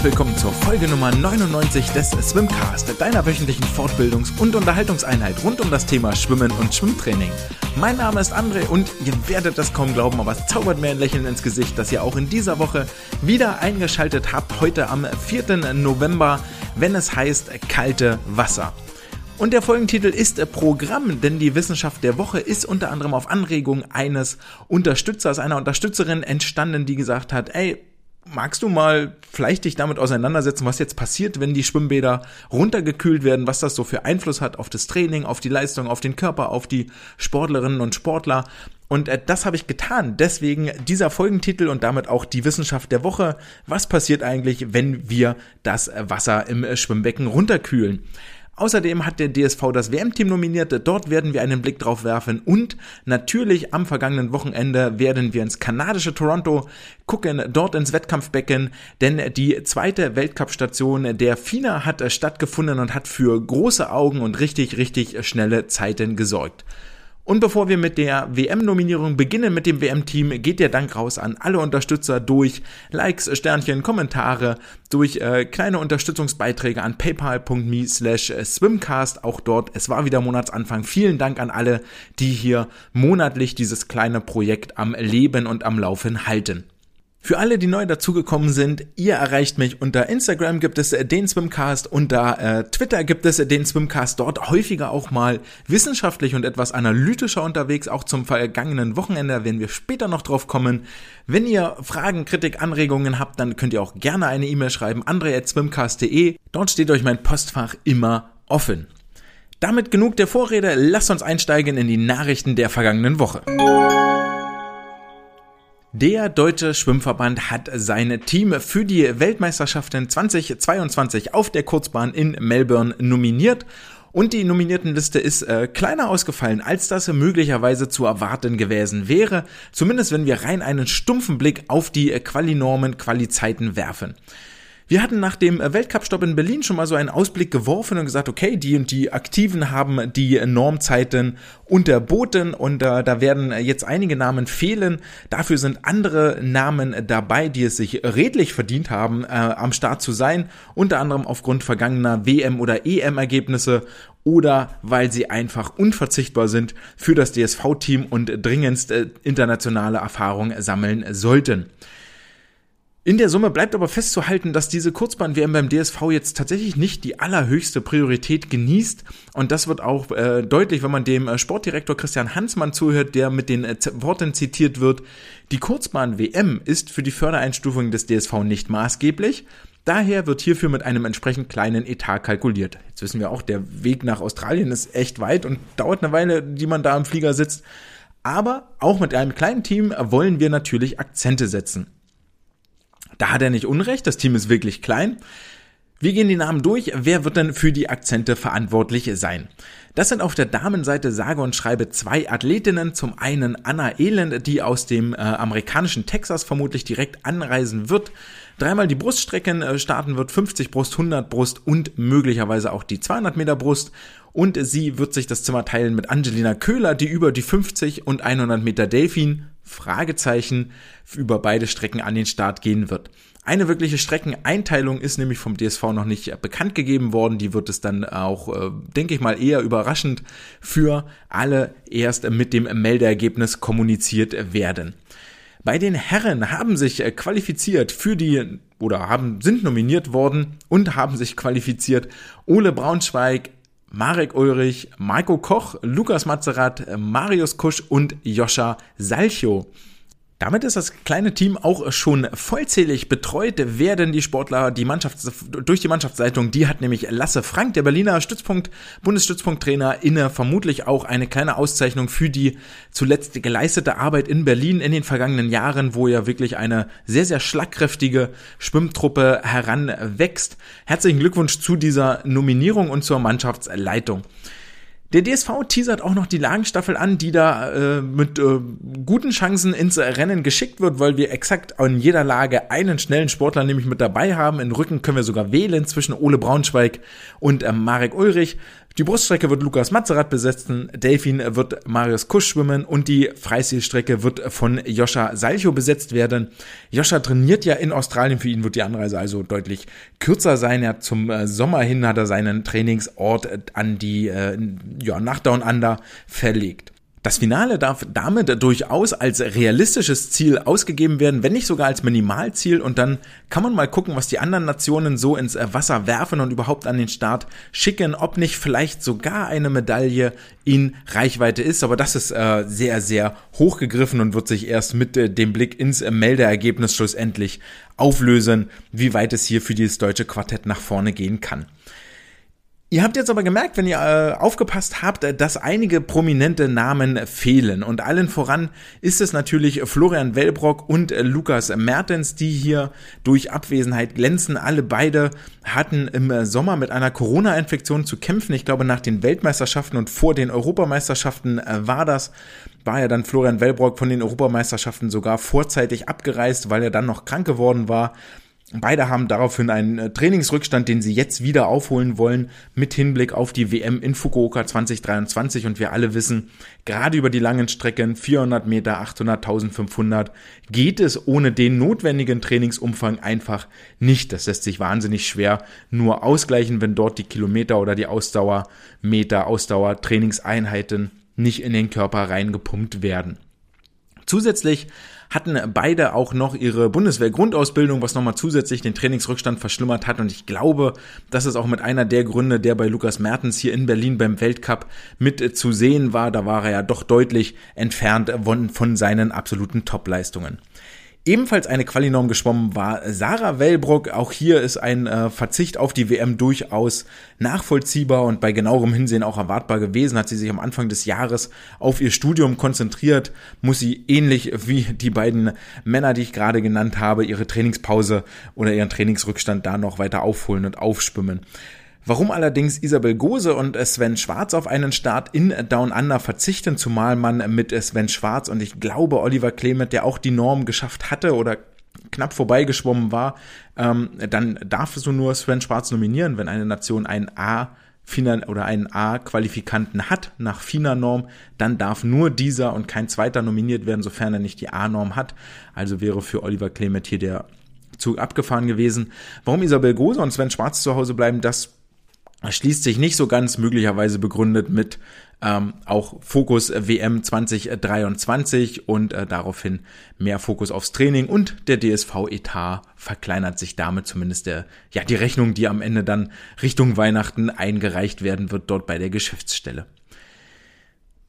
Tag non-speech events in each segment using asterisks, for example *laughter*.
herzlich willkommen zur Folge Nummer 99 des Swimcast, deiner wöchentlichen Fortbildungs- und Unterhaltungseinheit rund um das Thema Schwimmen und Schwimmtraining. Mein Name ist André und ihr werdet das kaum glauben, aber es zaubert mir ein Lächeln ins Gesicht, dass ihr auch in dieser Woche wieder eingeschaltet habt, heute am 4. November, wenn es heißt kalte Wasser. Und der Folgentitel ist Programm, denn die Wissenschaft der Woche ist unter anderem auf Anregung eines Unterstützers, einer Unterstützerin entstanden, die gesagt hat, ey, magst du mal vielleicht dich damit auseinandersetzen, was jetzt passiert, wenn die Schwimmbäder runtergekühlt werden, was das so für Einfluss hat auf das Training, auf die Leistung, auf den Körper, auf die Sportlerinnen und Sportler. Und äh, das habe ich getan. Deswegen dieser Folgentitel und damit auch die Wissenschaft der Woche. Was passiert eigentlich, wenn wir das Wasser im Schwimmbecken runterkühlen? Außerdem hat der DSV das WM-Team nominiert, dort werden wir einen Blick drauf werfen. Und natürlich am vergangenen Wochenende werden wir ins kanadische Toronto gucken, dort ins Wettkampfbecken, denn die zweite Weltcup-Station der FINA hat stattgefunden und hat für große Augen und richtig, richtig schnelle Zeiten gesorgt. Und bevor wir mit der WM-Nominierung beginnen mit dem WM-Team, geht der Dank raus an alle Unterstützer durch Likes, Sternchen, Kommentare, durch äh, kleine Unterstützungsbeiträge an paypal.me slash swimcast. Auch dort, es war wieder Monatsanfang. Vielen Dank an alle, die hier monatlich dieses kleine Projekt am Leben und am Laufen halten. Für alle, die neu dazugekommen sind, ihr erreicht mich unter Instagram gibt es den Swimcast, unter äh, Twitter gibt es den Swimcast, dort häufiger auch mal wissenschaftlich und etwas analytischer unterwegs, auch zum vergangenen Wochenende, werden wir später noch drauf kommen. Wenn ihr Fragen, Kritik, Anregungen habt, dann könnt ihr auch gerne eine E-Mail schreiben, andre.swimcast.de, dort steht euch mein Postfach immer offen. Damit genug der Vorrede, lasst uns einsteigen in die Nachrichten der vergangenen Woche. Der Deutsche Schwimmverband hat sein Team für die Weltmeisterschaften 2022 auf der Kurzbahn in Melbourne nominiert. Und die Nominiertenliste ist äh, kleiner ausgefallen, als das möglicherweise zu erwarten gewesen wäre. Zumindest wenn wir rein einen stumpfen Blick auf die Qualinormen, Qualizeiten werfen. Wir hatten nach dem Weltcup-Stopp in Berlin schon mal so einen Ausblick geworfen und gesagt, okay, die und die Aktiven haben die Normzeiten unterboten und äh, da werden jetzt einige Namen fehlen. Dafür sind andere Namen dabei, die es sich redlich verdient haben, äh, am Start zu sein, unter anderem aufgrund vergangener WM- oder EM-Ergebnisse oder weil sie einfach unverzichtbar sind für das DSV-Team und dringendst äh, internationale Erfahrung sammeln sollten. In der Summe bleibt aber festzuhalten, dass diese Kurzbahn-WM beim DSV jetzt tatsächlich nicht die allerhöchste Priorität genießt. Und das wird auch äh, deutlich, wenn man dem äh, Sportdirektor Christian Hansmann zuhört, der mit den äh, Worten zitiert wird. Die Kurzbahn-WM ist für die Fördereinstufung des DSV nicht maßgeblich. Daher wird hierfür mit einem entsprechend kleinen Etat kalkuliert. Jetzt wissen wir auch, der Weg nach Australien ist echt weit und dauert eine Weile, die man da im Flieger sitzt. Aber auch mit einem kleinen Team wollen wir natürlich Akzente setzen. Da hat er nicht Unrecht, das Team ist wirklich klein. Wir gehen die Namen durch. Wer wird denn für die Akzente verantwortlich sein? Das sind auf der Damenseite sage und schreibe zwei Athletinnen. Zum einen Anna Elend, die aus dem äh, amerikanischen Texas vermutlich direkt anreisen wird. Dreimal die Bruststrecken äh, starten wird, 50 Brust, 100 Brust und möglicherweise auch die 200 Meter Brust. Und sie wird sich das Zimmer teilen mit Angelina Köhler, die über die 50 und 100 Meter Delfin Fragezeichen über beide Strecken an den Start gehen wird. Eine wirkliche Streckeneinteilung ist nämlich vom DSV noch nicht bekannt gegeben worden. Die wird es dann auch, äh, denke ich mal, eher überraschend für alle erst mit dem Meldeergebnis kommuniziert werden. Bei den Herren haben sich qualifiziert für die oder haben sind nominiert worden und haben sich qualifiziert Ole Braunschweig, Marek Ulrich, Marco Koch, Lukas Mazerat, Marius Kusch und Joscha Salcho. Damit ist das kleine Team auch schon vollzählig betreut werden die Sportler, die Mannschafts durch die Mannschaftsleitung, die hat nämlich Lasse Frank, der Berliner Stützpunkt, Bundesstützpunkttrainer, inne vermutlich auch eine kleine Auszeichnung für die zuletzt geleistete Arbeit in Berlin in den vergangenen Jahren, wo ja wirklich eine sehr, sehr schlagkräftige Schwimmtruppe heranwächst. Herzlichen Glückwunsch zu dieser Nominierung und zur Mannschaftsleitung. Der DSV teasert auch noch die Lagenstaffel an, die da äh, mit äh, guten Chancen ins Rennen geschickt wird, weil wir exakt in jeder Lage einen schnellen Sportler nämlich mit dabei haben. In Rücken können wir sogar wählen zwischen Ole Braunschweig und äh, Marek Ulrich. Die Bruststrecke wird Lukas Mazerat besetzen, Delfin wird Marius Kusch schwimmen und die Freistilstrecke wird von Joscha Salcho besetzt werden. Joscha trainiert ja in Australien, für ihn wird die Anreise also deutlich kürzer sein. Er zum äh, Sommer hin hat er seinen Trainingsort an die äh, ja, nach Under verlegt. Das Finale darf damit durchaus als realistisches Ziel ausgegeben werden, wenn nicht sogar als Minimalziel. Und dann kann man mal gucken, was die anderen Nationen so ins Wasser werfen und überhaupt an den Start schicken, ob nicht vielleicht sogar eine Medaille in Reichweite ist, aber das ist äh, sehr, sehr hochgegriffen und wird sich erst mit äh, dem Blick ins äh, Meldeergebnis schlussendlich auflösen, wie weit es hier für dieses deutsche Quartett nach vorne gehen kann. Ihr habt jetzt aber gemerkt, wenn ihr äh, aufgepasst habt, dass einige prominente Namen fehlen. Und allen voran ist es natürlich Florian Wellbrock und äh, Lukas Mertens, die hier durch Abwesenheit glänzen. Alle beide hatten im äh, Sommer mit einer Corona-Infektion zu kämpfen. Ich glaube, nach den Weltmeisterschaften und vor den Europameisterschaften äh, war das. War ja dann Florian Wellbrock von den Europameisterschaften sogar vorzeitig abgereist, weil er dann noch krank geworden war. Beide haben daraufhin einen äh, Trainingsrückstand, den sie jetzt wieder aufholen wollen, mit Hinblick auf die WM in Fukuoka 2023. Und wir alle wissen, gerade über die langen Strecken, 400 Meter, 800, 1500, geht es ohne den notwendigen Trainingsumfang einfach nicht. Das lässt sich wahnsinnig schwer nur ausgleichen, wenn dort die Kilometer oder die Ausdauermeter, Ausdauertrainingseinheiten nicht in den Körper reingepumpt werden. Zusätzlich hatten beide auch noch ihre Bundeswehr-Grundausbildung, was nochmal zusätzlich den Trainingsrückstand verschlimmert hat. Und ich glaube, das ist auch mit einer der Gründe, der bei Lukas Mertens hier in Berlin beim Weltcup mit zu sehen war. Da war er ja doch deutlich entfernt von, von seinen absoluten Topleistungen. Ebenfalls eine Qualinorm geschwommen war Sarah Wellbrock. Auch hier ist ein äh, Verzicht auf die WM durchaus nachvollziehbar und bei genauerem Hinsehen auch erwartbar gewesen. Hat sie sich am Anfang des Jahres auf ihr Studium konzentriert, muss sie ähnlich wie die beiden Männer, die ich gerade genannt habe, ihre Trainingspause oder ihren Trainingsrückstand da noch weiter aufholen und aufschwimmen. Warum allerdings Isabel Gose und Sven Schwarz auf einen Start in Down Under verzichten, zumal man mit Sven Schwarz und ich glaube Oliver Clement, der auch die Norm geschafft hatte oder knapp vorbeigeschwommen war, ähm, dann darf so nur Sven Schwarz nominieren, wenn eine Nation einen A oder einen A-Qualifikanten hat nach FINA-Norm, dann darf nur dieser und kein zweiter nominiert werden, sofern er nicht die A-Norm hat. Also wäre für Oliver Clement hier der Zug abgefahren gewesen. Warum Isabel Gose und Sven Schwarz zu Hause bleiben, das schließt sich nicht so ganz möglicherweise begründet mit ähm, auch Fokus WM 2023 und äh, daraufhin mehr Fokus aufs Training und der DSV-Etat verkleinert sich damit zumindest der, ja, die Rechnung, die am Ende dann Richtung Weihnachten eingereicht werden wird dort bei der Geschäftsstelle.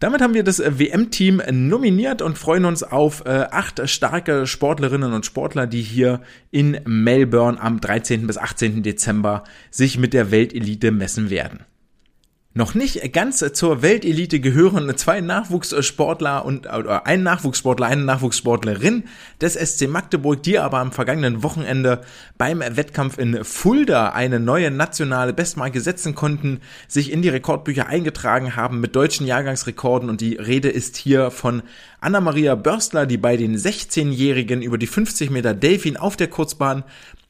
Damit haben wir das äh, WM-Team nominiert und freuen uns auf äh, acht starke Sportlerinnen und Sportler, die hier in Melbourne am 13. bis 18. Dezember sich mit der Weltelite messen werden. Noch nicht ganz zur Weltelite gehören zwei Nachwuchssportler und oder ein Nachwuchssportler, eine Nachwuchssportlerin des SC Magdeburg, die aber am vergangenen Wochenende beim Wettkampf in Fulda eine neue nationale Bestmarke setzen konnten, sich in die Rekordbücher eingetragen haben mit deutschen Jahrgangsrekorden. Und die Rede ist hier von Anna-Maria Börstler, die bei den 16-Jährigen über die 50 Meter Delfin auf der Kurzbahn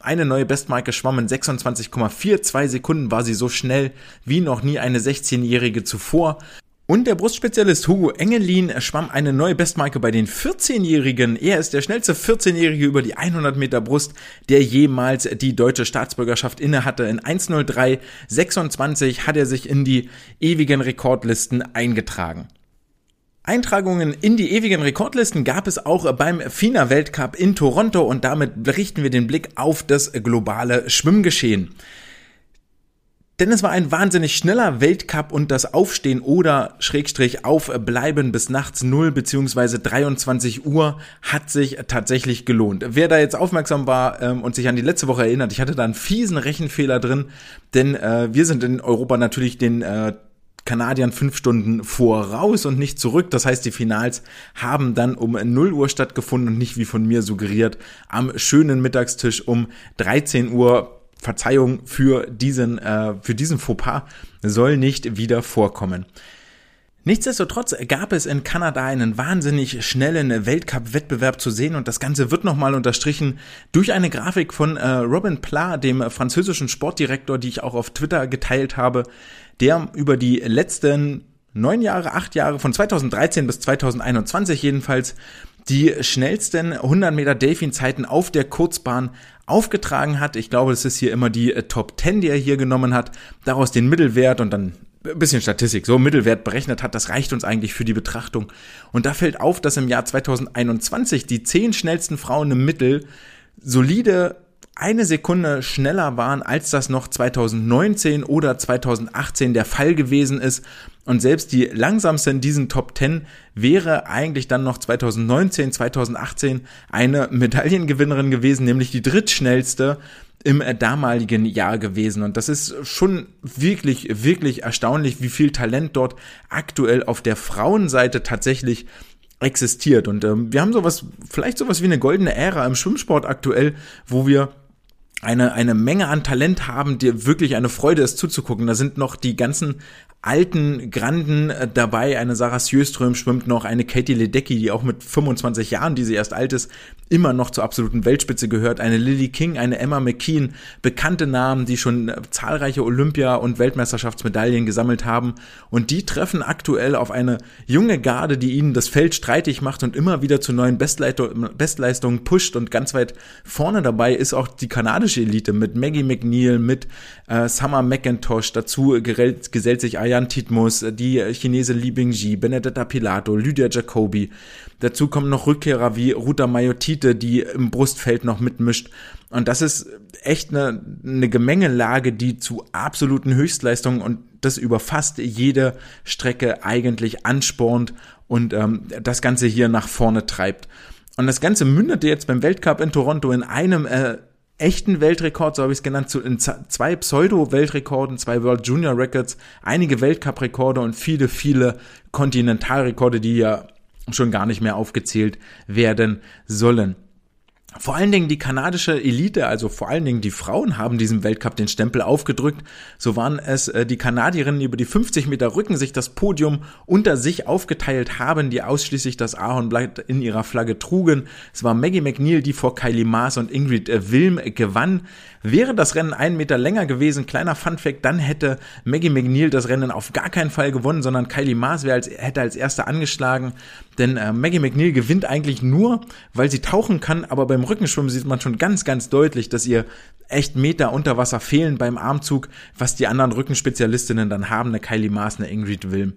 eine neue Bestmarke schwamm in 26,42 Sekunden war sie so schnell wie noch nie eine 16-Jährige zuvor. Und der Brustspezialist Hugo Engelin schwamm eine neue Bestmarke bei den 14-Jährigen. Er ist der schnellste 14-Jährige über die 100 Meter Brust, der jemals die deutsche Staatsbürgerschaft innehatte. In 1.03.26 hat er sich in die ewigen Rekordlisten eingetragen. Eintragungen in die ewigen Rekordlisten gab es auch beim FINA Weltcup in Toronto und damit richten wir den Blick auf das globale Schwimmgeschehen. Denn es war ein wahnsinnig schneller Weltcup und das Aufstehen oder Schrägstrich Aufbleiben bis nachts 0 bzw. 23 Uhr hat sich tatsächlich gelohnt. Wer da jetzt aufmerksam war ähm, und sich an die letzte Woche erinnert, ich hatte da einen fiesen Rechenfehler drin, denn äh, wir sind in Europa natürlich den äh, Kanadiern fünf Stunden voraus und nicht zurück. Das heißt, die Finals haben dann um 0 Uhr stattgefunden und nicht wie von mir suggeriert am schönen Mittagstisch um 13 Uhr. Verzeihung für diesen, äh, für diesen Fauxpas soll nicht wieder vorkommen. Nichtsdestotrotz gab es in Kanada einen wahnsinnig schnellen Weltcup-Wettbewerb zu sehen und das Ganze wird nochmal unterstrichen durch eine Grafik von äh, Robin Pla, dem französischen Sportdirektor, die ich auch auf Twitter geteilt habe, der über die letzten neun Jahre, acht Jahre, von 2013 bis 2021 jedenfalls, die schnellsten 100 Meter Delfin-Zeiten auf der Kurzbahn aufgetragen hat. Ich glaube, es ist hier immer die äh, Top 10, die er hier genommen hat, daraus den Mittelwert und dann bisschen Statistik, so Mittelwert berechnet hat, das reicht uns eigentlich für die Betrachtung. Und da fällt auf, dass im Jahr 2021 die zehn schnellsten Frauen im Mittel solide eine Sekunde schneller waren, als das noch 2019 oder 2018 der Fall gewesen ist. Und selbst die langsamste in diesen Top 10 wäre eigentlich dann noch 2019, 2018 eine Medaillengewinnerin gewesen, nämlich die drittschnellste im damaligen Jahr gewesen. Und das ist schon wirklich, wirklich erstaunlich, wie viel Talent dort aktuell auf der Frauenseite tatsächlich existiert. Und ähm, wir haben sowas, vielleicht sowas wie eine goldene Ära im Schwimmsport aktuell, wo wir eine, eine Menge an Talent haben, dir wirklich eine Freude ist zuzugucken. Da sind noch die ganzen alten Granden äh, dabei. Eine Sarah Sjöström schwimmt noch, eine Katie Ledecky, die auch mit 25 Jahren, die sie erst alt ist, immer noch zur absoluten Weltspitze gehört. Eine Lily King, eine Emma McKean, bekannte Namen, die schon äh, zahlreiche Olympia- und Weltmeisterschaftsmedaillen gesammelt haben. Und die treffen aktuell auf eine junge Garde, die ihnen das Feld streitig macht und immer wieder zu neuen Bestleistungen pusht. Und ganz weit vorne dabei ist auch die kanadische Elite mit Maggie McNeil, mit äh, Summer McIntosh. Dazu gesellt sich Ayan Titmus, die Chinese Li Bingji, Benedetta Pilato, Lydia Jacobi. Dazu kommen noch Rückkehrer wie Ruta Mayotite, die im Brustfeld noch mitmischt. Und das ist echt eine, eine Gemengelage, die zu absoluten Höchstleistungen und das über fast jede Strecke eigentlich anspornt und ähm, das Ganze hier nach vorne treibt. Und das Ganze mündete jetzt beim Weltcup in Toronto in einem äh, echten Weltrekord, so habe ich es genannt, in zwei Pseudo-Weltrekorden, zwei World Junior Records, einige Weltcup-Rekorde und viele, viele Kontinentalrekorde, die ja schon gar nicht mehr aufgezählt werden sollen. Vor allen Dingen die kanadische Elite, also vor allen Dingen die Frauen haben diesem Weltcup den Stempel aufgedrückt. So waren es äh, die Kanadierinnen über die 50 Meter Rücken sich das Podium unter sich aufgeteilt haben, die ausschließlich das Ahornblatt in ihrer Flagge trugen. Es war Maggie McNeil, die vor Kylie Maas und Ingrid äh, Wilm gewann. Wäre das Rennen einen Meter länger gewesen, kleiner Funfact, dann hätte Maggie McNeil das Rennen auf gar keinen Fall gewonnen, sondern Kylie Maas wäre als, hätte als erster angeschlagen. Denn äh, Maggie McNeil gewinnt eigentlich nur, weil sie tauchen kann, aber beim Rückenschwimmen sieht man schon ganz, ganz deutlich, dass ihr echt Meter unter Wasser fehlen beim Armzug, was die anderen Rückenspezialistinnen dann haben, eine Kylie Maas, eine Ingrid Wilm.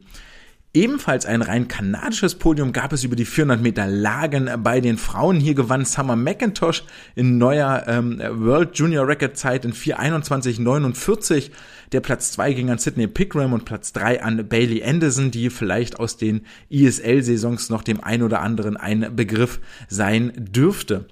Ebenfalls ein rein kanadisches Podium gab es über die 400 Meter Lagen bei den Frauen. Hier gewann Summer McIntosh in neuer ähm, World Junior Record Zeit in 4:21:49. Der Platz 2 ging an Sydney Pickram und Platz 3 an Bailey Anderson, die vielleicht aus den ISL-Saisons noch dem ein oder anderen ein Begriff sein dürfte.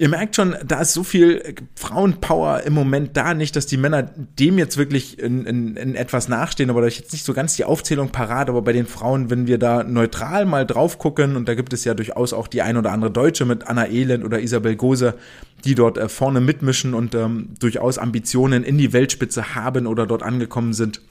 Ihr merkt schon, da ist so viel Frauenpower im Moment da, nicht, dass die Männer dem jetzt wirklich in, in, in etwas nachstehen, aber da ich jetzt nicht so ganz die Aufzählung parat, aber bei den Frauen, wenn wir da neutral mal drauf gucken, und da gibt es ja durchaus auch die ein oder andere Deutsche mit Anna Elend oder Isabel Gose, die dort äh, vorne mitmischen und ähm, durchaus Ambitionen in die Weltspitze haben oder dort angekommen sind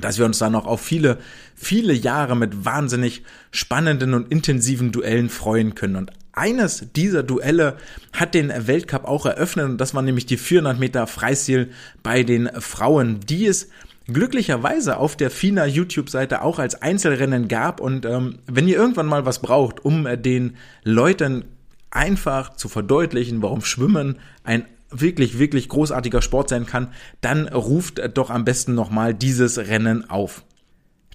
dass wir uns da noch auf viele, viele Jahre mit wahnsinnig spannenden und intensiven Duellen freuen können. Und eines dieser Duelle hat den Weltcup auch eröffnet und das war nämlich die 400 Meter Freistil bei den Frauen, die es glücklicherweise auf der FINA YouTube-Seite auch als Einzelrennen gab und ähm, wenn ihr irgendwann mal was braucht, um äh, den Leuten einfach zu verdeutlichen, warum Schwimmen ein wirklich, wirklich großartiger Sport sein kann, dann ruft doch am besten nochmal dieses Rennen auf.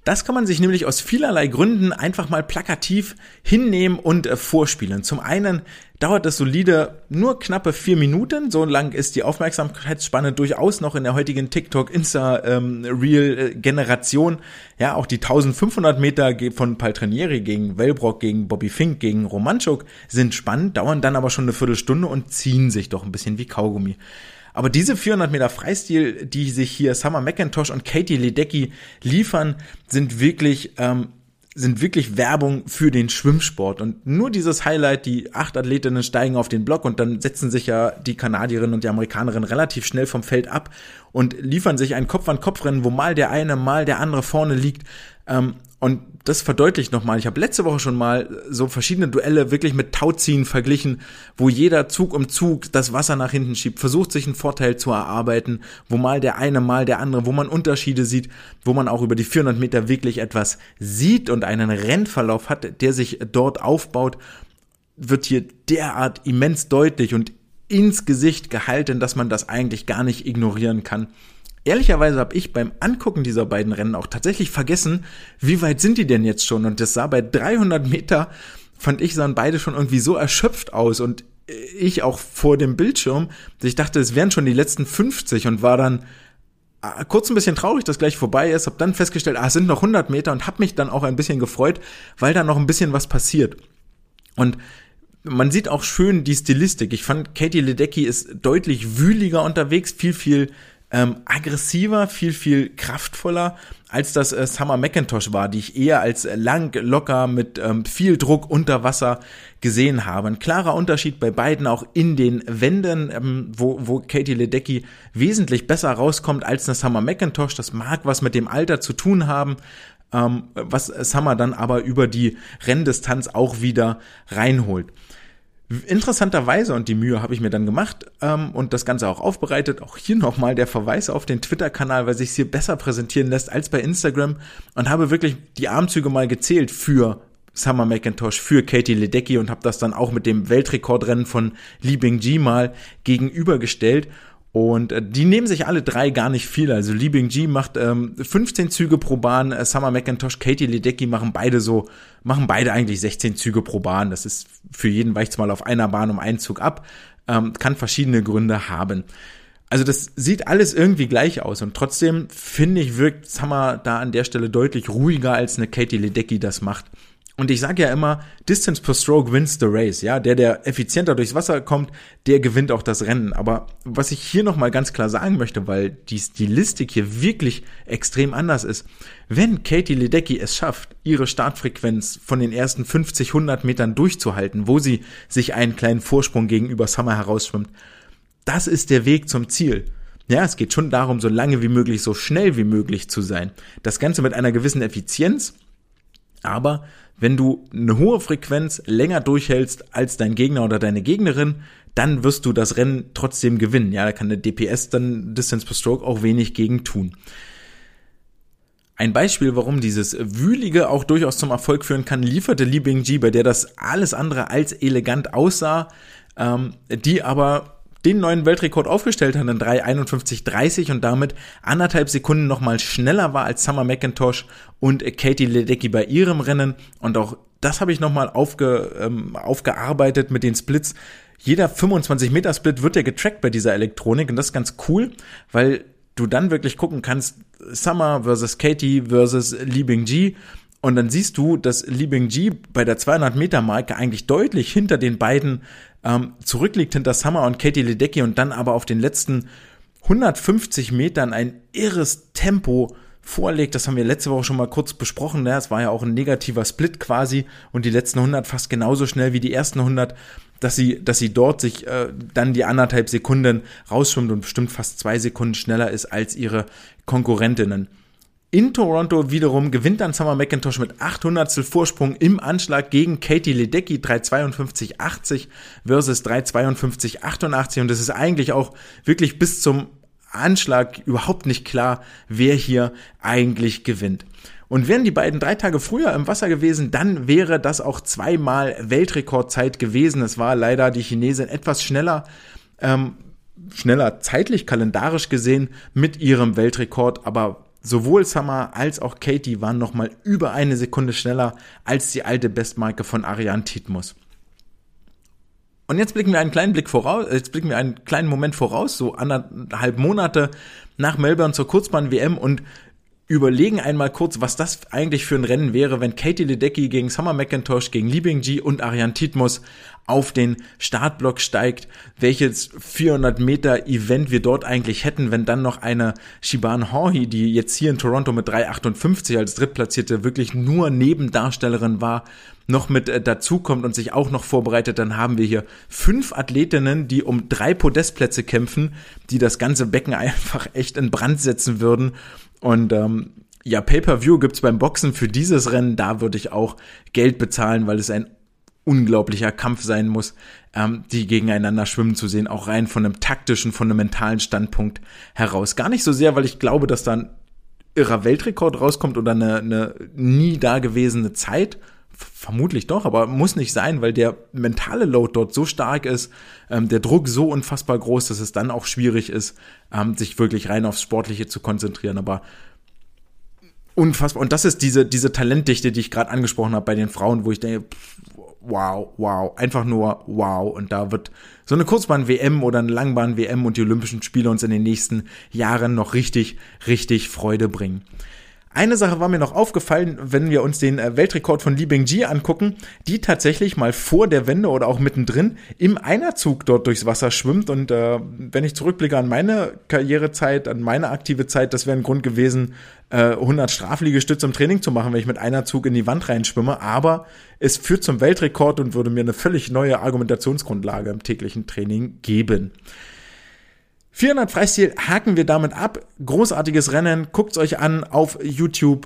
Das kann man sich nämlich aus vielerlei Gründen einfach mal plakativ hinnehmen und äh, vorspielen. Zum einen dauert das solide nur knappe vier Minuten. So lang ist die Aufmerksamkeitsspanne durchaus noch in der heutigen TikTok, Insta, ähm, Real Generation. Ja, auch die 1500 Meter von Paltrinieri gegen Wellbrock, gegen Bobby Fink, gegen Romanchuk sind spannend, dauern dann aber schon eine Viertelstunde und ziehen sich doch ein bisschen wie Kaugummi. Aber diese 400 Meter Freistil, die sich hier Summer McIntosh und Katie Ledecky liefern, sind wirklich ähm, sind wirklich Werbung für den Schwimmsport. Und nur dieses Highlight, die acht Athletinnen steigen auf den Block und dann setzen sich ja die Kanadierinnen und die Amerikanerinnen relativ schnell vom Feld ab und liefern sich ein Kopf-an-Kopf-Rennen, wo mal der eine, mal der andere vorne liegt. Ähm, und das verdeutlicht nochmal. Ich habe letzte Woche schon mal so verschiedene Duelle wirklich mit Tauziehen verglichen, wo jeder Zug um Zug das Wasser nach hinten schiebt, versucht sich einen Vorteil zu erarbeiten, wo mal der eine, mal der andere, wo man Unterschiede sieht, wo man auch über die 400 Meter wirklich etwas sieht und einen Rennverlauf hat, der sich dort aufbaut, wird hier derart immens deutlich und ins Gesicht gehalten, dass man das eigentlich gar nicht ignorieren kann. Ehrlicherweise habe ich beim Angucken dieser beiden Rennen auch tatsächlich vergessen, wie weit sind die denn jetzt schon? Und das sah bei 300 Meter, fand ich, sahen beide schon irgendwie so erschöpft aus und ich auch vor dem Bildschirm, ich dachte, es wären schon die letzten 50 und war dann äh, kurz ein bisschen traurig, dass gleich vorbei ist, habe dann festgestellt, ah, es sind noch 100 Meter und habe mich dann auch ein bisschen gefreut, weil da noch ein bisschen was passiert. Und man sieht auch schön die Stilistik. Ich fand, Katie Ledecky ist deutlich wühliger unterwegs, viel, viel ähm, aggressiver, viel, viel kraftvoller, als das äh, Summer McIntosh war, die ich eher als lang, locker, mit ähm, viel Druck unter Wasser gesehen habe. Ein klarer Unterschied bei beiden auch in den Wänden, ähm, wo, wo Katie Ledecky wesentlich besser rauskommt als eine Summer McIntosh. Das mag was mit dem Alter zu tun haben, ähm, was Summer dann aber über die Renndistanz auch wieder reinholt. Interessanterweise, und die Mühe habe ich mir dann gemacht ähm, und das Ganze auch aufbereitet, auch hier nochmal der Verweis auf den Twitter-Kanal, weil sich hier besser präsentieren lässt als bei Instagram und habe wirklich die Armzüge mal gezählt für Summer McIntosh, für Katie Ledecky und habe das dann auch mit dem Weltrekordrennen von Li Bingji mal gegenübergestellt und äh, die nehmen sich alle drei gar nicht viel. Also Li Bingji macht ähm, 15 Züge pro Bahn, äh, Summer McIntosh, Katie Ledecky machen beide so, machen beide eigentlich 16 Züge pro Bahn. Das ist für jeden weicht's mal auf einer Bahn um einen Zug ab. Ähm, kann verschiedene Gründe haben. Also das sieht alles irgendwie gleich aus und trotzdem finde ich wirkt Summer da an der Stelle deutlich ruhiger als eine Katie Ledecky das macht. Und ich sage ja immer, Distance per Stroke wins the race. Ja, der, der effizienter durchs Wasser kommt, der gewinnt auch das Rennen. Aber was ich hier nochmal ganz klar sagen möchte, weil die Stilistik hier wirklich extrem anders ist. Wenn Katie Ledecky es schafft, ihre Startfrequenz von den ersten 50, 100 Metern durchzuhalten, wo sie sich einen kleinen Vorsprung gegenüber Summer herausschwimmt, das ist der Weg zum Ziel. Ja, es geht schon darum, so lange wie möglich, so schnell wie möglich zu sein. Das Ganze mit einer gewissen Effizienz, aber wenn du eine hohe Frequenz länger durchhältst als dein Gegner oder deine Gegnerin, dann wirst du das Rennen trotzdem gewinnen. Ja, da kann eine DPS dann Distance per Stroke auch wenig gegen tun. Ein Beispiel, warum dieses Wühlige auch durchaus zum Erfolg führen kann, lieferte Li Bingji, bei der das alles andere als elegant aussah, ähm, die aber den neuen Weltrekord aufgestellt hat in 3,51,30 und damit anderthalb Sekunden nochmal schneller war als Summer McIntosh und Katie Ledecky bei ihrem Rennen. Und auch das habe ich nochmal aufge, ähm, aufgearbeitet mit den Splits. Jeder 25 Meter Split wird ja getrackt bei dieser Elektronik und das ist ganz cool, weil du dann wirklich gucken kannst, Summer versus Katie versus Li Bingji und dann siehst du, dass Li Bingji bei der 200 Meter Marke eigentlich deutlich hinter den beiden ähm, zurückliegt hinter Summer und Katie Ledecky und dann aber auf den letzten 150 Metern ein irres Tempo vorlegt. Das haben wir letzte Woche schon mal kurz besprochen. Ne? Es war ja auch ein negativer Split quasi und die letzten 100 fast genauso schnell wie die ersten 100, dass sie, dass sie dort sich äh, dann die anderthalb Sekunden rausschwimmt und bestimmt fast zwei Sekunden schneller ist als ihre Konkurrentinnen. In Toronto wiederum gewinnt dann Summer McIntosh mit 800 Vorsprung im Anschlag gegen Katie Ledecky 352,80 versus 352,88 und es ist eigentlich auch wirklich bis zum Anschlag überhaupt nicht klar, wer hier eigentlich gewinnt. Und wären die beiden drei Tage früher im Wasser gewesen, dann wäre das auch zweimal Weltrekordzeit gewesen. Es war leider die Chinesin etwas schneller, ähm, schneller zeitlich kalendarisch gesehen mit ihrem Weltrekord, aber Sowohl Summer als auch Katie waren nochmal über eine Sekunde schneller als die alte Bestmarke von Ariane Titmus. Und jetzt blicken wir einen kleinen Blick voraus, jetzt blicken wir einen kleinen Moment voraus, so anderthalb Monate nach Melbourne zur Kurzbahn-WM und überlegen einmal kurz, was das eigentlich für ein Rennen wäre, wenn Katie Ledecky gegen Summer McIntosh, gegen Li Bingji und Ariane Titmus auf den Startblock steigt, welches 400 Meter Event wir dort eigentlich hätten, wenn dann noch eine Shiban Horhi, die jetzt hier in Toronto mit 3,58 als Drittplatzierte wirklich nur Nebendarstellerin war, noch mit äh, dazukommt und sich auch noch vorbereitet, dann haben wir hier fünf Athletinnen, die um drei Podestplätze kämpfen, die das ganze Becken *laughs* einfach echt in Brand setzen würden. Und ähm, ja, Pay-per-View gibt's beim Boxen für dieses Rennen, da würde ich auch Geld bezahlen, weil es ein unglaublicher Kampf sein muss, ähm, die gegeneinander schwimmen zu sehen, auch rein von einem taktischen, fundamentalen Standpunkt heraus. Gar nicht so sehr, weil ich glaube, dass da ein irrer Weltrekord rauskommt oder eine, eine nie dagewesene Zeit, Vermutlich doch, aber muss nicht sein, weil der mentale Load dort so stark ist, ähm, der Druck so unfassbar groß, dass es dann auch schwierig ist, ähm, sich wirklich rein aufs Sportliche zu konzentrieren. Aber unfassbar. Und das ist diese, diese Talentdichte, die ich gerade angesprochen habe bei den Frauen, wo ich denke, wow, wow, einfach nur wow. Und da wird so eine Kurzbahn-WM oder eine Langbahn-WM und die Olympischen Spiele uns in den nächsten Jahren noch richtig, richtig Freude bringen. Eine Sache war mir noch aufgefallen, wenn wir uns den äh, Weltrekord von Li Bingji angucken, die tatsächlich mal vor der Wende oder auch mittendrin im Einerzug dort durchs Wasser schwimmt. Und äh, wenn ich zurückblicke an meine Karrierezeit, an meine aktive Zeit, das wäre ein Grund gewesen, äh, 100 Strafliegestütze im Training zu machen, wenn ich mit Einerzug in die Wand reinschwimme. Aber es führt zum Weltrekord und würde mir eine völlig neue Argumentationsgrundlage im täglichen Training geben. 400 Freistil haken wir damit ab. Großartiges Rennen. Guckt's euch an auf YouTube.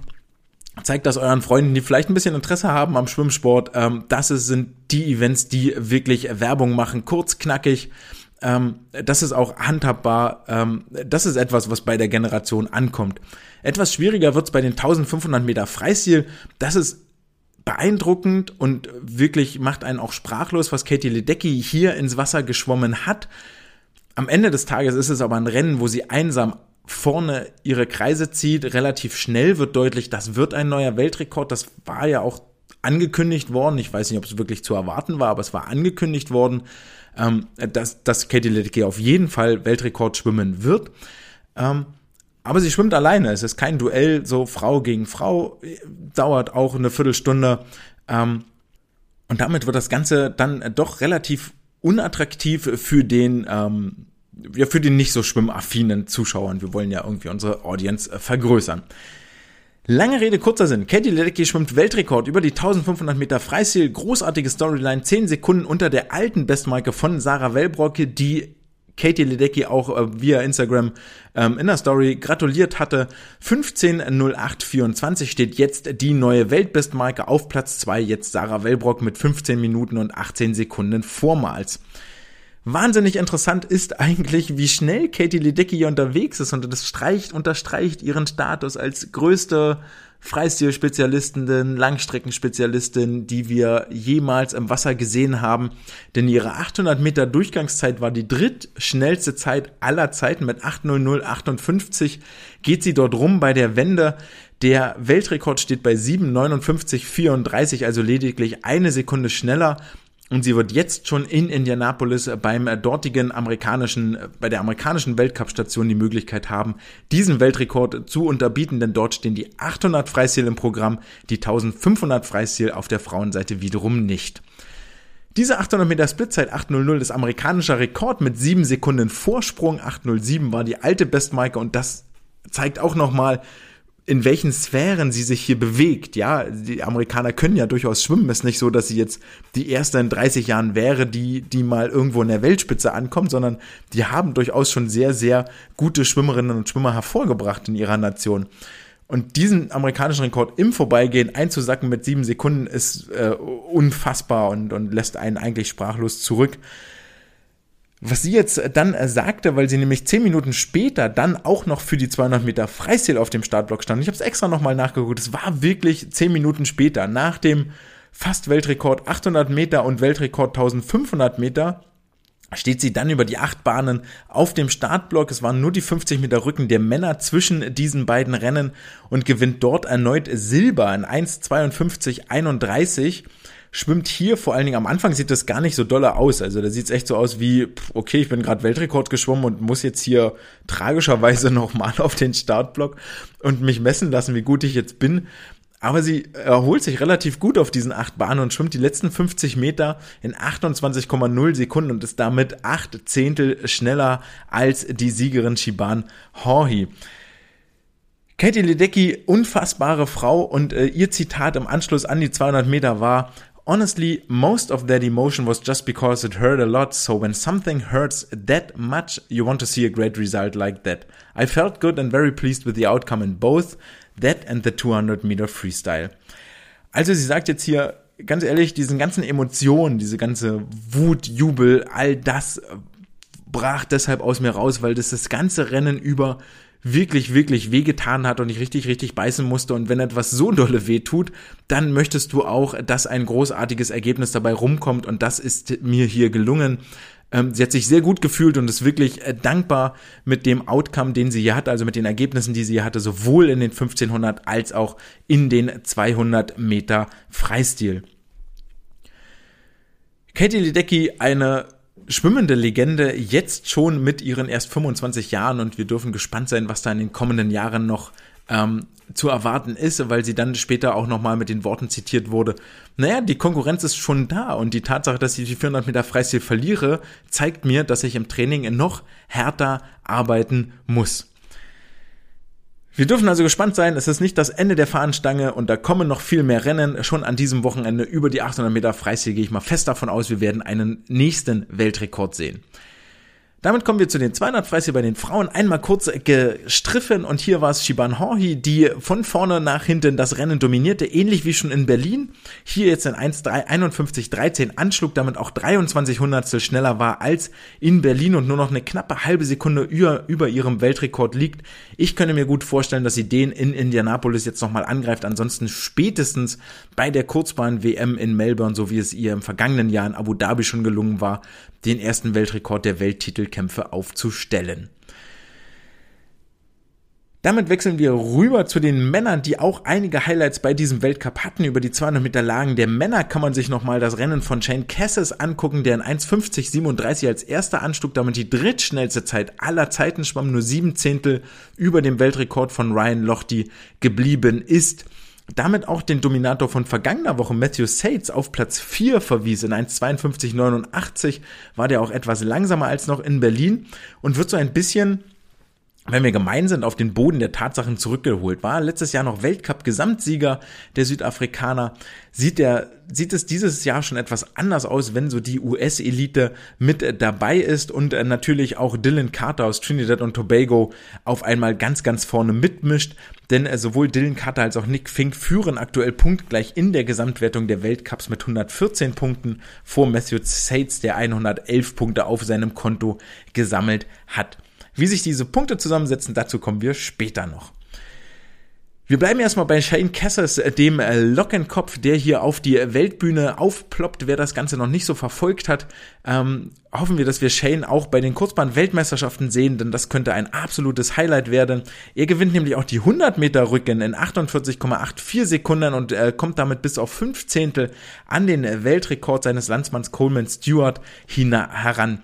Zeigt das euren Freunden, die vielleicht ein bisschen Interesse haben am Schwimmsport. Ähm, das sind die Events, die wirklich Werbung machen. Kurz, knackig. Ähm, das ist auch handhabbar. Ähm, das ist etwas, was bei der Generation ankommt. Etwas schwieriger wird's bei den 1500 Meter Freistil. Das ist beeindruckend und wirklich macht einen auch sprachlos, was Katie Ledecky hier ins Wasser geschwommen hat. Am Ende des Tages ist es aber ein Rennen, wo sie einsam vorne ihre Kreise zieht. Relativ schnell wird deutlich, das wird ein neuer Weltrekord. Das war ja auch angekündigt worden. Ich weiß nicht, ob es wirklich zu erwarten war, aber es war angekündigt worden, ähm, dass, dass Katie Ledecky auf jeden Fall Weltrekord schwimmen wird. Ähm, aber sie schwimmt alleine. Es ist kein Duell, so Frau gegen Frau. Dauert auch eine Viertelstunde. Ähm, und damit wird das Ganze dann doch relativ unattraktiv für den ähm, ja, für den nicht so schwimmaffinen Zuschauern. Wir wollen ja irgendwie unsere Audience äh, vergrößern. Lange Rede, kurzer Sinn. Katie Ledecky schwimmt Weltrekord über die 1500 Meter Freistil. Großartige Storyline. 10 Sekunden unter der alten Bestmarke von Sarah Wellbrocke, die Katie Ledecky auch äh, via Instagram ähm, in der Story gratuliert hatte. 15.08.24 steht jetzt die neue Weltbestmarke auf Platz 2. Jetzt Sarah Wellbrock mit 15 Minuten und 18 Sekunden vormals. Wahnsinnig interessant ist eigentlich, wie schnell Katie Ledecky hier unterwegs ist und das streicht, unterstreicht ihren Status als größte Freistil-Spezialistin, Langstreckenspezialistin, die wir jemals im Wasser gesehen haben. Denn ihre 800 Meter Durchgangszeit war die drittschnellste Zeit aller Zeiten mit 8.00.58 geht sie dort rum bei der Wende. Der Weltrekord steht bei 7,59,34, also lediglich eine Sekunde schneller. Und sie wird jetzt schon in Indianapolis beim dortigen amerikanischen, bei der amerikanischen Weltcup-Station die Möglichkeit haben, diesen Weltrekord zu unterbieten, denn dort stehen die 800 Freistil im Programm, die 1500 Freistil auf der Frauenseite wiederum nicht. Diese 800 Meter Splitzeit 8.00 ist amerikanischer Rekord mit 7 Sekunden Vorsprung. 8.07 war die alte Bestmarke und das zeigt auch nochmal, in welchen Sphären sie sich hier bewegt. Ja, die Amerikaner können ja durchaus schwimmen. Es ist nicht so, dass sie jetzt die erste in 30 Jahren wäre, die, die mal irgendwo in der Weltspitze ankommt, sondern die haben durchaus schon sehr, sehr gute Schwimmerinnen und Schwimmer hervorgebracht in ihrer Nation. Und diesen amerikanischen Rekord im Vorbeigehen einzusacken mit sieben Sekunden ist äh, unfassbar und, und lässt einen eigentlich sprachlos zurück. Was sie jetzt dann sagte, weil sie nämlich zehn Minuten später dann auch noch für die 200 Meter Freistil auf dem Startblock stand. Ich habe es extra nochmal nachgeguckt. Es war wirklich zehn Minuten später, nach dem fast Weltrekord 800 Meter und Weltrekord 1500 Meter, steht sie dann über die acht Bahnen auf dem Startblock. Es waren nur die 50 Meter Rücken der Männer zwischen diesen beiden Rennen und gewinnt dort erneut Silber in 1,52,31 schwimmt hier vor allen Dingen am Anfang sieht das gar nicht so dolle aus. Also da sieht es echt so aus wie, okay, ich bin gerade Weltrekord geschwommen und muss jetzt hier tragischerweise *laughs* nochmal auf den Startblock und mich messen lassen, wie gut ich jetzt bin. Aber sie erholt sich relativ gut auf diesen acht Bahnen und schwimmt die letzten 50 Meter in 28,0 Sekunden und ist damit acht Zehntel schneller als die Siegerin Shiban Horhi. Katie Ledecky, unfassbare Frau und äh, ihr Zitat im Anschluss an die 200 Meter war, Honestly, most of that emotion was just because it hurt a lot. So when something hurts that much, you want to see a great result like that. I felt good and very pleased with the outcome in both. That and the 200 Meter Freestyle. Also sie sagt jetzt hier, ganz ehrlich, diesen ganzen Emotionen, diese ganze Wut, Jubel, all das brach deshalb aus mir raus, weil das das ganze Rennen über wirklich, wirklich wehgetan hat und ich richtig, richtig beißen musste. Und wenn etwas so dolle weh tut, dann möchtest du auch, dass ein großartiges Ergebnis dabei rumkommt. Und das ist mir hier gelungen. Ähm, sie hat sich sehr gut gefühlt und ist wirklich äh, dankbar mit dem Outcome, den sie hier hatte, also mit den Ergebnissen, die sie hier hatte, sowohl in den 1500 als auch in den 200 Meter Freistil. Katie Ledecky, eine schwimmende Legende, jetzt schon mit ihren erst 25 Jahren und wir dürfen gespannt sein, was da in den kommenden Jahren noch ähm, zu erwarten ist, weil sie dann später auch nochmal mit den Worten zitiert wurde. Naja, die Konkurrenz ist schon da und die Tatsache, dass ich die 400 Meter Freistil verliere, zeigt mir, dass ich im Training noch härter arbeiten muss. Wir dürfen also gespannt sein, es ist nicht das Ende der Fahnenstange und da kommen noch viel mehr Rennen. Schon an diesem Wochenende über die 800 Meter Freistil gehe ich mal fest davon aus, wir werden einen nächsten Weltrekord sehen. Damit kommen wir zu den 200 Freistil bei den Frauen. Einmal kurz gestriffen und hier war es Shiban Horhi, die von vorne nach hinten das Rennen dominierte, ähnlich wie schon in Berlin. Hier jetzt in 1,51,13 anschlug, damit auch 23 Hundertstel schneller war als in Berlin und nur noch eine knappe halbe Sekunde über, über ihrem Weltrekord liegt. Ich könnte mir gut vorstellen, dass sie den in Indianapolis jetzt nochmal angreift. Ansonsten spätestens bei der Kurzbahn-WM in Melbourne, so wie es ihr im vergangenen Jahr in Abu Dhabi schon gelungen war, den ersten Weltrekord der Welttitelkämpfe aufzustellen. Damit wechseln wir rüber zu den Männern, die auch einige Highlights bei diesem Weltcup hatten. Über die 200 Meter Lagen der Männer kann man sich nochmal das Rennen von Shane Cassis angucken, der in 1,50,37 als erster Anstieg damit die drittschnellste Zeit aller Zeiten schwamm, nur sieben Zehntel über dem Weltrekord von Ryan Lochte geblieben ist damit auch den Dominator von vergangener Woche Matthew Sates auf Platz 4 verwies. In 1,52,89 war der auch etwas langsamer als noch in Berlin und wird so ein bisschen wenn wir gemein sind, auf den Boden der Tatsachen zurückgeholt. War letztes Jahr noch Weltcup-Gesamtsieger der Südafrikaner. Sieht der, sieht es dieses Jahr schon etwas anders aus, wenn so die US-Elite mit dabei ist und äh, natürlich auch Dylan Carter aus Trinidad und Tobago auf einmal ganz, ganz vorne mitmischt. Denn äh, sowohl Dylan Carter als auch Nick Fink führen aktuell punktgleich in der Gesamtwertung der Weltcups mit 114 Punkten vor Matthew Sates, der 111 Punkte auf seinem Konto gesammelt hat. Wie sich diese Punkte zusammensetzen, dazu kommen wir später noch. Wir bleiben erstmal bei Shane Cassers, äh, dem äh, Lockenkopf, der hier auf die Weltbühne aufploppt. Wer das Ganze noch nicht so verfolgt hat, ähm, hoffen wir, dass wir Shane auch bei den Kurzbahn-Weltmeisterschaften sehen, denn das könnte ein absolutes Highlight werden. Er gewinnt nämlich auch die 100 Meter Rücken in 48,84 Sekunden und äh, kommt damit bis auf 5 Zehntel an den Weltrekord seines Landsmanns Coleman Stewart heran.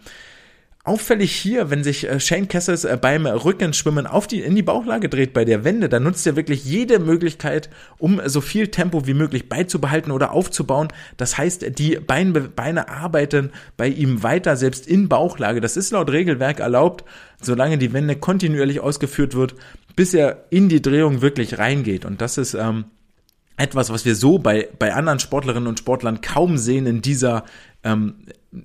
Auffällig hier, wenn sich äh, Shane Kessels äh, beim Rückenschwimmen auf die, in die Bauchlage dreht bei der Wende, dann nutzt er wirklich jede Möglichkeit, um so viel Tempo wie möglich beizubehalten oder aufzubauen. Das heißt, die Beine, Beine arbeiten bei ihm weiter, selbst in Bauchlage. Das ist laut Regelwerk erlaubt, solange die Wende kontinuierlich ausgeführt wird, bis er in die Drehung wirklich reingeht. Und das ist ähm, etwas, was wir so bei, bei anderen Sportlerinnen und Sportlern kaum sehen in dieser, ähm,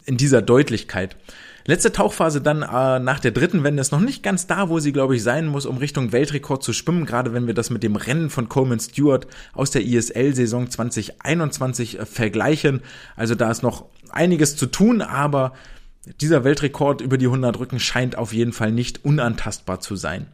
in dieser Deutlichkeit. Letzte Tauchphase dann äh, nach der dritten Wende ist noch nicht ganz da, wo sie, glaube ich, sein muss, um Richtung Weltrekord zu schwimmen, gerade wenn wir das mit dem Rennen von Coleman Stewart aus der ISL-Saison 2021 äh, vergleichen. Also da ist noch einiges zu tun, aber dieser Weltrekord über die 100 Rücken scheint auf jeden Fall nicht unantastbar zu sein.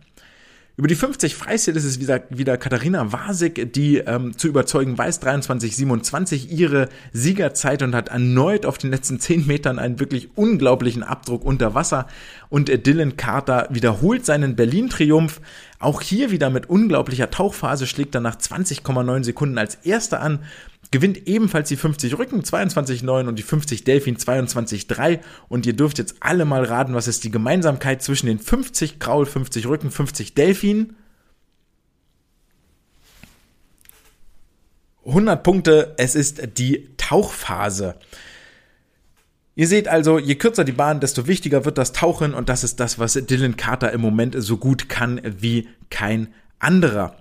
Über die 50 Freistil ist es wieder, wieder Katharina Wasik, die ähm, zu überzeugen weiß, 23,27 ihre Siegerzeit und hat erneut auf den letzten 10 Metern einen wirklich unglaublichen Abdruck unter Wasser. Und äh, Dylan Carter wiederholt seinen Berlin-Triumph. Auch hier wieder mit unglaublicher Tauchphase schlägt er nach 20,9 Sekunden als erster an gewinnt ebenfalls die 50 Rücken 22,9 und die 50 Delfin 22,3 und ihr dürft jetzt alle mal raten, was ist die Gemeinsamkeit zwischen den 50 Graul, 50 Rücken, 50 Delfin? 100 Punkte, es ist die Tauchphase. Ihr seht also, je kürzer die Bahn, desto wichtiger wird das Tauchen und das ist das, was Dylan Carter im Moment so gut kann wie kein anderer.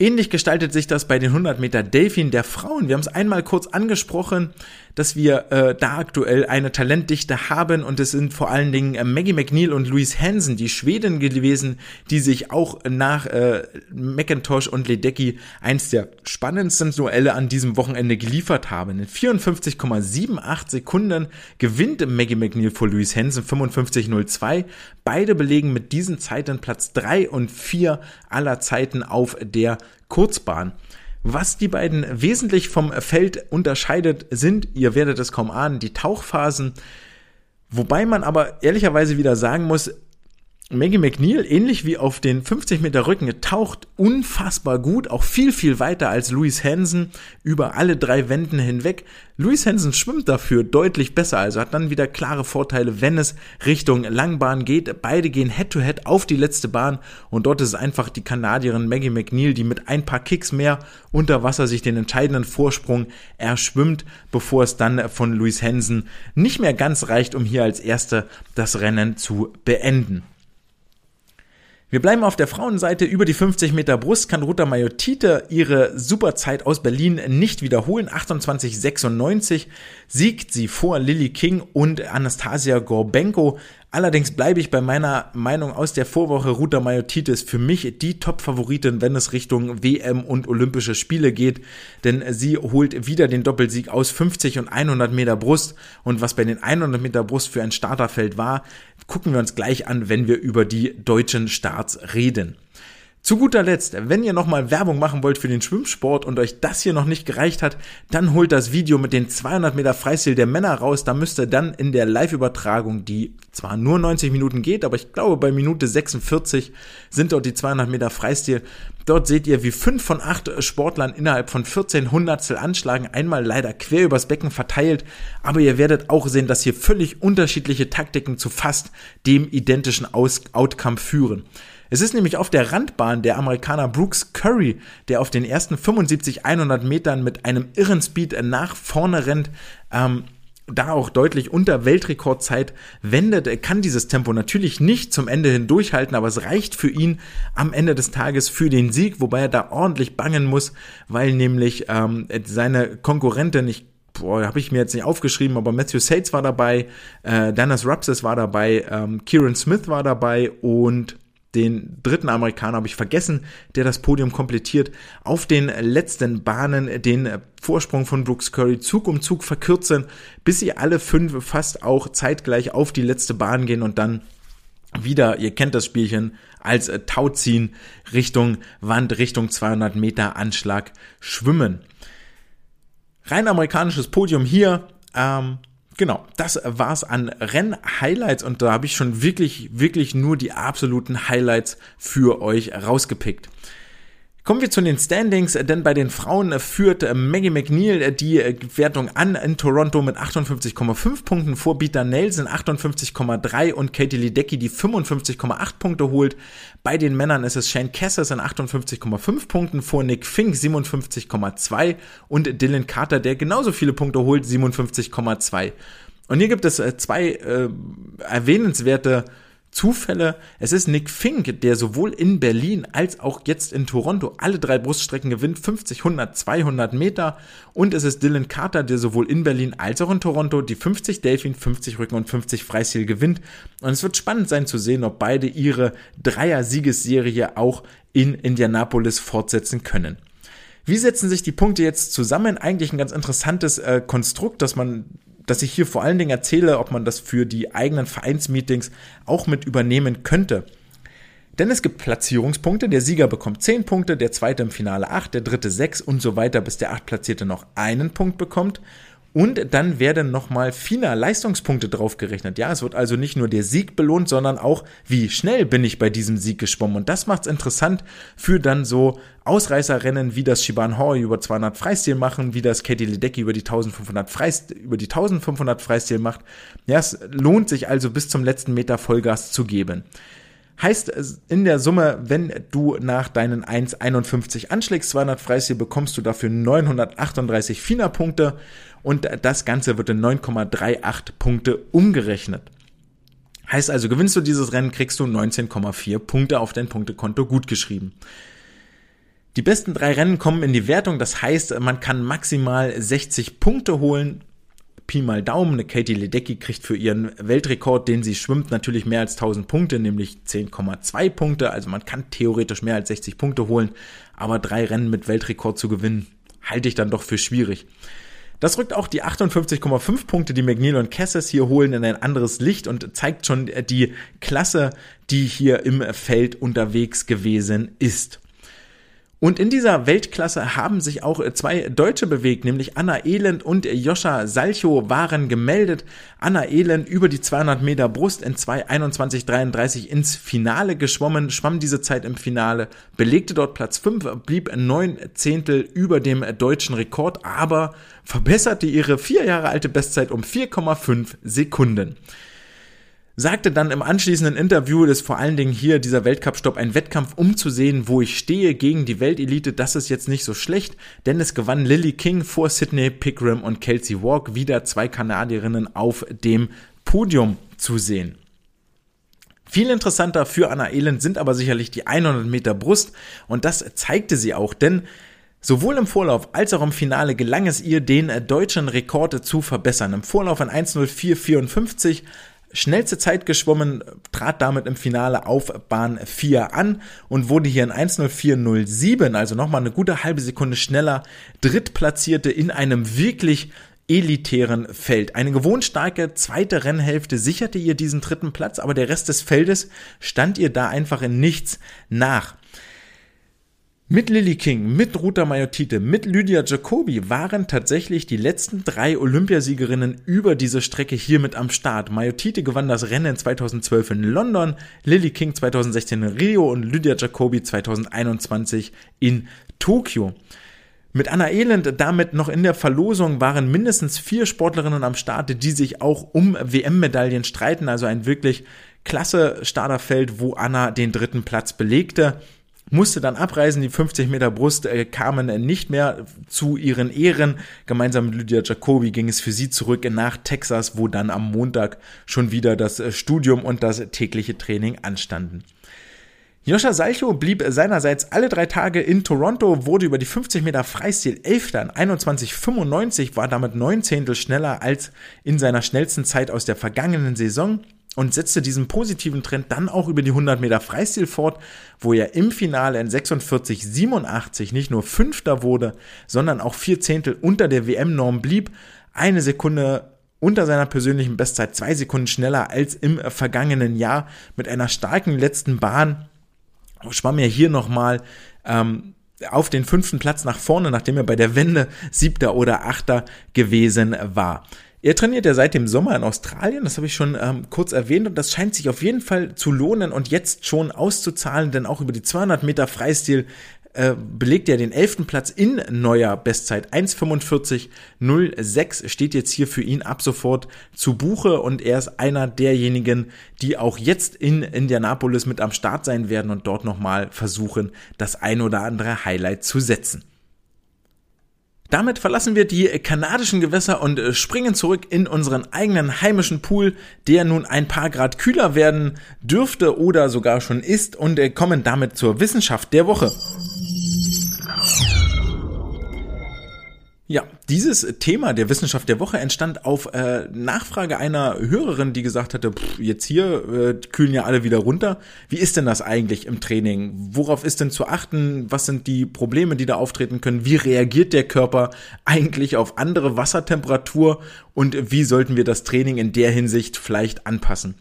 Ähnlich gestaltet sich das bei den 100 Meter Delfin der Frauen. Wir haben es einmal kurz angesprochen. Dass wir äh, da aktuell eine Talentdichte haben und es sind vor allen Dingen äh, Maggie McNeil und Louise Hansen, die Schweden gewesen, die sich auch nach äh, McIntosh und Ledecky eins der spannendsten Duelle an diesem Wochenende geliefert haben. In 54,78 Sekunden gewinnt Maggie McNeil vor Louise Hansen 55,02. Beide belegen mit diesen Zeiten Platz 3 und 4 aller Zeiten auf der Kurzbahn. Was die beiden wesentlich vom Feld unterscheidet, sind, ihr werdet es kaum ahnen, die Tauchphasen. Wobei man aber ehrlicherweise wieder sagen muss, Maggie McNeil, ähnlich wie auf den 50 Meter Rücken, taucht unfassbar gut, auch viel, viel weiter als Louis Hansen über alle drei Wänden hinweg. Louis Hansen schwimmt dafür deutlich besser, also hat dann wieder klare Vorteile, wenn es Richtung Langbahn geht. Beide gehen Head-to-Head -head auf die letzte Bahn und dort ist einfach die Kanadierin Maggie McNeil, die mit ein paar Kicks mehr unter Wasser sich den entscheidenden Vorsprung erschwimmt, bevor es dann von Louis Hansen nicht mehr ganz reicht, um hier als Erste das Rennen zu beenden. Wir bleiben auf der Frauenseite. Über die 50 Meter Brust kann Ruta Majotite ihre Superzeit aus Berlin nicht wiederholen. 28,96 siegt sie vor Lily King und Anastasia Gorbenko. Allerdings bleibe ich bei meiner Meinung aus der Vorwoche. Ruta Majotite ist für mich die Top-Favoritin, wenn es Richtung WM und Olympische Spiele geht. Denn sie holt wieder den Doppelsieg aus 50 und 100 Meter Brust. Und was bei den 100 Meter Brust für ein Starterfeld war, gucken wir uns gleich an, wenn wir über die deutschen Starts reden. Zu guter Letzt, wenn ihr nochmal Werbung machen wollt für den Schwimmsport und euch das hier noch nicht gereicht hat, dann holt das Video mit den 200 Meter Freistil der Männer raus. Da müsst ihr dann in der Live-Übertragung, die zwar nur 90 Minuten geht, aber ich glaube bei Minute 46 sind dort die 200 Meter Freistil. Dort seht ihr, wie fünf von acht Sportlern innerhalb von 14 Hundertstel anschlagen, einmal leider quer übers Becken verteilt, aber ihr werdet auch sehen, dass hier völlig unterschiedliche Taktiken zu fast dem identischen Aus Outcome führen. Es ist nämlich auf der Randbahn der Amerikaner Brooks Curry, der auf den ersten 75 100 Metern mit einem irren Speed nach vorne rennt, ähm, da auch deutlich unter Weltrekordzeit wendet. Er kann dieses Tempo natürlich nicht zum Ende hin durchhalten, aber es reicht für ihn am Ende des Tages für den Sieg, wobei er da ordentlich bangen muss, weil nämlich ähm, seine Konkurrentin, ich habe ich mir jetzt nicht aufgeschrieben, aber Matthew Sates war dabei, äh, Dennis Rapses war dabei, ähm, Kieran Smith war dabei und den dritten Amerikaner habe ich vergessen, der das Podium komplettiert, auf den letzten Bahnen den Vorsprung von Brooks Curry Zug um Zug verkürzen, bis sie alle fünf fast auch zeitgleich auf die letzte Bahn gehen und dann wieder, ihr kennt das Spielchen, als Tauziehen Richtung Wand, Richtung 200 Meter Anschlag schwimmen. Rein amerikanisches Podium hier. Ähm, Genau, das war's an Renn-Highlights und da habe ich schon wirklich, wirklich nur die absoluten Highlights für euch rausgepickt. Kommen wir zu den Standings, denn bei den Frauen führt Maggie McNeil die Wertung an in Toronto mit 58,5 Punkten vor Bieter Nelson 58,3 und Katie Ledecky, die 55,8 Punkte holt. Bei den Männern ist es Shane Cassers in 58,5 Punkten vor Nick Fink 57,2 und Dylan Carter, der genauso viele Punkte holt, 57,2. Und hier gibt es äh, zwei äh, erwähnenswerte Zufälle. Es ist Nick Fink, der sowohl in Berlin als auch jetzt in Toronto alle drei Bruststrecken gewinnt, 50, 100, 200 Meter. Und es ist Dylan Carter, der sowohl in Berlin als auch in Toronto die 50 Delfin, 50 Rücken und 50 Freistil gewinnt. Und es wird spannend sein zu sehen, ob beide ihre Dreier-Siegesserie auch in Indianapolis fortsetzen können. Wie setzen sich die Punkte jetzt zusammen? Eigentlich ein ganz interessantes äh, Konstrukt, dass man dass ich hier vor allen Dingen erzähle, ob man das für die eigenen Vereinsmeetings auch mit übernehmen könnte. Denn es gibt Platzierungspunkte. Der Sieger bekommt 10 Punkte, der zweite im Finale 8, der dritte 6 und so weiter, bis der achtplatzierte noch einen Punkt bekommt. Und dann werden nochmal final Leistungspunkte draufgerechnet. Ja, es wird also nicht nur der Sieg belohnt, sondern auch, wie schnell bin ich bei diesem Sieg geschwommen. Und das macht es interessant für dann so Ausreißerrennen, wie das Shiban Hori über 200 Freistil machen, wie das Katie Ledecky über die 1500 Freistil, über die 1500 Freistil macht. Ja, es lohnt sich also bis zum letzten Meter Vollgas zu geben. Heißt in der Summe, wenn du nach deinen 1,51 anschlägst, 200 Freistil, bekommst du dafür 938 FINA-Punkte und das Ganze wird in 9,38 Punkte umgerechnet. Heißt also, gewinnst du dieses Rennen, kriegst du 19,4 Punkte auf dein Punktekonto gutgeschrieben. Die besten drei Rennen kommen in die Wertung, das heißt, man kann maximal 60 Punkte holen Pi mal Daumen. Eine Katie Ledecky kriegt für ihren Weltrekord, den sie schwimmt, natürlich mehr als 1000 Punkte, nämlich 10,2 Punkte. Also man kann theoretisch mehr als 60 Punkte holen, aber drei Rennen mit Weltrekord zu gewinnen, halte ich dann doch für schwierig. Das rückt auch die 58,5 Punkte, die McNeil und Cassis hier holen, in ein anderes Licht und zeigt schon die Klasse, die hier im Feld unterwegs gewesen ist. Und in dieser Weltklasse haben sich auch zwei Deutsche bewegt, nämlich Anna Elend und Joscha Salcho waren gemeldet. Anna Elend über die 200 Meter Brust in 2.21.33 ins Finale geschwommen, schwamm diese Zeit im Finale, belegte dort Platz 5, blieb neun Zehntel über dem deutschen Rekord, aber verbesserte ihre vier Jahre alte Bestzeit um 4,5 Sekunden sagte dann im anschließenden Interview, dass vor allen Dingen hier dieser Weltcup-Stopp ein Wettkampf, um zu sehen, wo ich stehe gegen die Weltelite. Das ist jetzt nicht so schlecht, denn es gewann Lily King vor Sydney Pickram und Kelsey Walk wieder zwei Kanadierinnen auf dem Podium zu sehen. Viel interessanter für Anna Elend sind aber sicherlich die 100 Meter Brust und das zeigte sie auch, denn Sowohl im Vorlauf als auch im Finale gelang es ihr, den deutschen Rekord zu verbessern. Im Vorlauf an 1.04.54 schnellste Zeit geschwommen, trat damit im Finale auf Bahn 4 an und wurde hier in 1.04.07, also nochmal eine gute halbe Sekunde schneller, drittplatzierte in einem wirklich elitären Feld. Eine gewohnt starke zweite Rennhälfte sicherte ihr diesen dritten Platz, aber der Rest des Feldes stand ihr da einfach in nichts nach. Mit Lily King, mit Ruta Mayotite, mit Lydia Jacobi waren tatsächlich die letzten drei Olympiasiegerinnen über diese Strecke hier mit am Start. Mayotite gewann das Rennen 2012 in London, Lily King 2016 in Rio und Lydia Jacobi 2021 in Tokio. Mit Anna Elend damit noch in der Verlosung waren mindestens vier Sportlerinnen am Start, die sich auch um WM-Medaillen streiten. Also ein wirklich klasse Starterfeld, wo Anna den dritten Platz belegte musste dann abreisen. Die 50 Meter Brust äh, kamen nicht mehr zu ihren Ehren. Gemeinsam mit Lydia Jacobi ging es für sie zurück nach Texas, wo dann am Montag schon wieder das äh, Studium und das tägliche Training anstanden. Joscha Salcho blieb seinerseits alle drei Tage in Toronto, wurde über die 50 Meter Freistil Elfter in 21,95, war damit neun Zehntel schneller als in seiner schnellsten Zeit aus der vergangenen Saison und setzte diesen positiven Trend dann auch über die 100 Meter Freistil fort, wo er im Finale in 46,87 nicht nur Fünfter wurde, sondern auch vier Zehntel unter der WM-Norm blieb, eine Sekunde unter seiner persönlichen Bestzeit, zwei Sekunden schneller als im vergangenen Jahr mit einer starken letzten Bahn. Schwamm er hier nochmal ähm, auf den fünften Platz nach vorne, nachdem er bei der Wende siebter oder achter gewesen war. Er trainiert ja seit dem Sommer in Australien, das habe ich schon ähm, kurz erwähnt und das scheint sich auf jeden Fall zu lohnen und jetzt schon auszuzahlen, denn auch über die 200 Meter Freistil äh, belegt er den elften Platz in neuer Bestzeit. 1,45,06 steht jetzt hier für ihn ab sofort zu Buche und er ist einer derjenigen, die auch jetzt in Indianapolis mit am Start sein werden und dort nochmal versuchen, das ein oder andere Highlight zu setzen. Damit verlassen wir die kanadischen Gewässer und äh, springen zurück in unseren eigenen heimischen Pool, der nun ein paar Grad kühler werden dürfte oder sogar schon ist und äh, kommen damit zur Wissenschaft der Woche. Ja, dieses Thema der Wissenschaft der Woche entstand auf äh, Nachfrage einer Hörerin, die gesagt hatte, pff, jetzt hier äh, kühlen ja alle wieder runter. Wie ist denn das eigentlich im Training? Worauf ist denn zu achten? Was sind die Probleme, die da auftreten können? Wie reagiert der Körper eigentlich auf andere Wassertemperatur? Und wie sollten wir das Training in der Hinsicht vielleicht anpassen?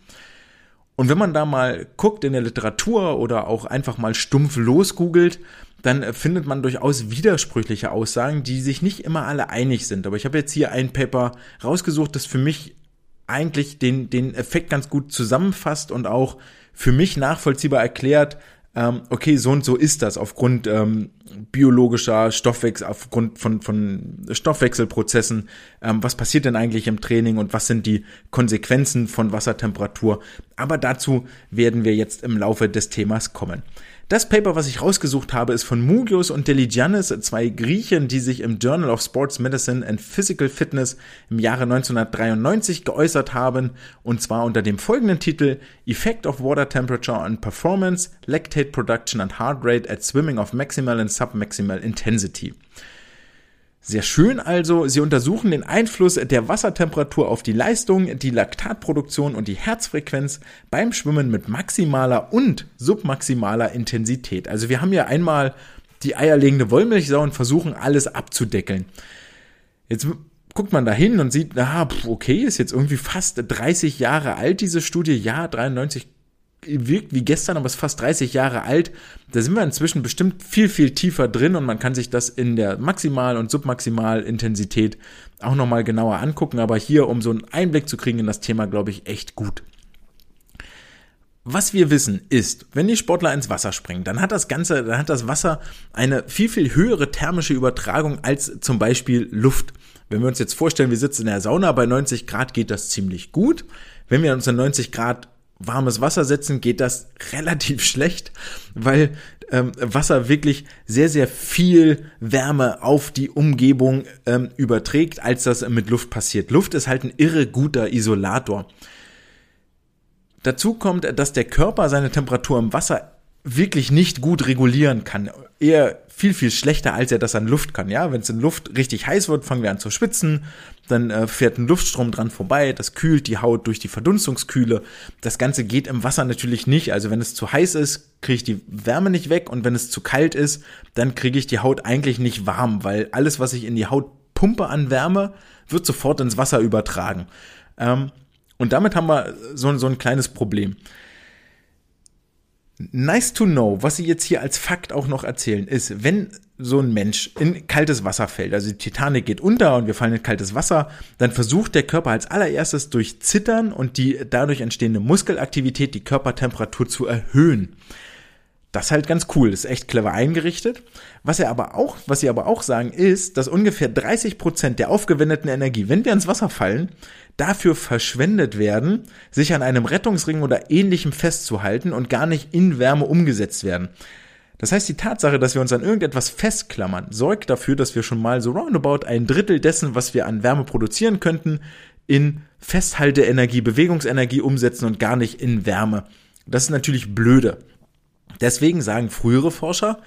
Und wenn man da mal guckt in der Literatur oder auch einfach mal stumpf losgoogelt, dann findet man durchaus widersprüchliche Aussagen, die sich nicht immer alle einig sind. Aber ich habe jetzt hier ein Paper rausgesucht, das für mich eigentlich den, den Effekt ganz gut zusammenfasst und auch für mich nachvollziehbar erklärt, ähm, okay, so und so ist das aufgrund ähm, biologischer Stoffwechsel, aufgrund von, von Stoffwechselprozessen. Ähm, was passiert denn eigentlich im Training und was sind die Konsequenzen von Wassertemperatur? Aber dazu werden wir jetzt im Laufe des Themas kommen. Das Paper, was ich rausgesucht habe, ist von Mugios und Deligiannis, zwei Griechen, die sich im Journal of Sports Medicine and Physical Fitness im Jahre 1993 geäußert haben, und zwar unter dem folgenden Titel Effect of Water Temperature on Performance, Lactate Production and Heart Rate at Swimming of Maximal and Submaximal Intensity. Sehr schön also, sie untersuchen den Einfluss der Wassertemperatur auf die Leistung, die Laktatproduktion und die Herzfrequenz beim Schwimmen mit maximaler und submaximaler Intensität. Also wir haben ja einmal die eierlegende Wollmilchsau und versuchen alles abzudeckeln. Jetzt guckt man da hin und sieht, na, okay, ist jetzt irgendwie fast 30 Jahre alt, diese Studie. Ja, 93 wirkt wie gestern, aber ist fast 30 Jahre alt. Da sind wir inzwischen bestimmt viel, viel tiefer drin und man kann sich das in der Maximal- und Submaximalintensität auch nochmal genauer angucken. Aber hier, um so einen Einblick zu kriegen in das Thema, glaube ich, echt gut. Was wir wissen ist, wenn die Sportler ins Wasser springen, dann hat das Ganze, dann hat das Wasser eine viel, viel höhere thermische Übertragung als zum Beispiel Luft. Wenn wir uns jetzt vorstellen, wir sitzen in der Sauna, bei 90 Grad geht das ziemlich gut. Wenn wir uns in 90 Grad warmes Wasser setzen, geht das *laughs* relativ schlecht, weil ähm, Wasser wirklich sehr, sehr viel Wärme auf die Umgebung ähm, überträgt, als das mit Luft passiert. Luft ist halt ein irre guter Isolator. Dazu kommt, dass der Körper seine Temperatur im Wasser wirklich nicht gut regulieren kann. Eher viel, viel schlechter, als er das an Luft kann. Ja, wenn es in Luft richtig heiß wird, fangen wir an zu schwitzen, dann äh, fährt ein Luftstrom dran vorbei, das kühlt die Haut durch die Verdunstungskühle. Das Ganze geht im Wasser natürlich nicht. Also wenn es zu heiß ist, kriege ich die Wärme nicht weg und wenn es zu kalt ist, dann kriege ich die Haut eigentlich nicht warm, weil alles, was ich in die Haut pumpe an Wärme, wird sofort ins Wasser übertragen. Ähm, und damit haben wir so, so ein kleines Problem. Nice to know, was sie jetzt hier als Fakt auch noch erzählen, ist, wenn so ein Mensch in kaltes Wasser fällt, also die Titanic geht unter und wir fallen in kaltes Wasser, dann versucht der Körper als allererstes durch Zittern und die dadurch entstehende Muskelaktivität die Körpertemperatur zu erhöhen. Das ist halt ganz cool, ist echt clever eingerichtet. Was er aber auch, was sie aber auch sagen, ist, dass ungefähr 30 Prozent der aufgewendeten Energie, wenn wir ins Wasser fallen, dafür verschwendet werden, sich an einem Rettungsring oder ähnlichem festzuhalten und gar nicht in Wärme umgesetzt werden. Das heißt, die Tatsache, dass wir uns an irgendetwas festklammern, sorgt dafür, dass wir schon mal so roundabout ein Drittel dessen, was wir an Wärme produzieren könnten, in Festhalteenergie, Bewegungsenergie umsetzen und gar nicht in Wärme. Das ist natürlich blöde. Deswegen sagen frühere Forscher,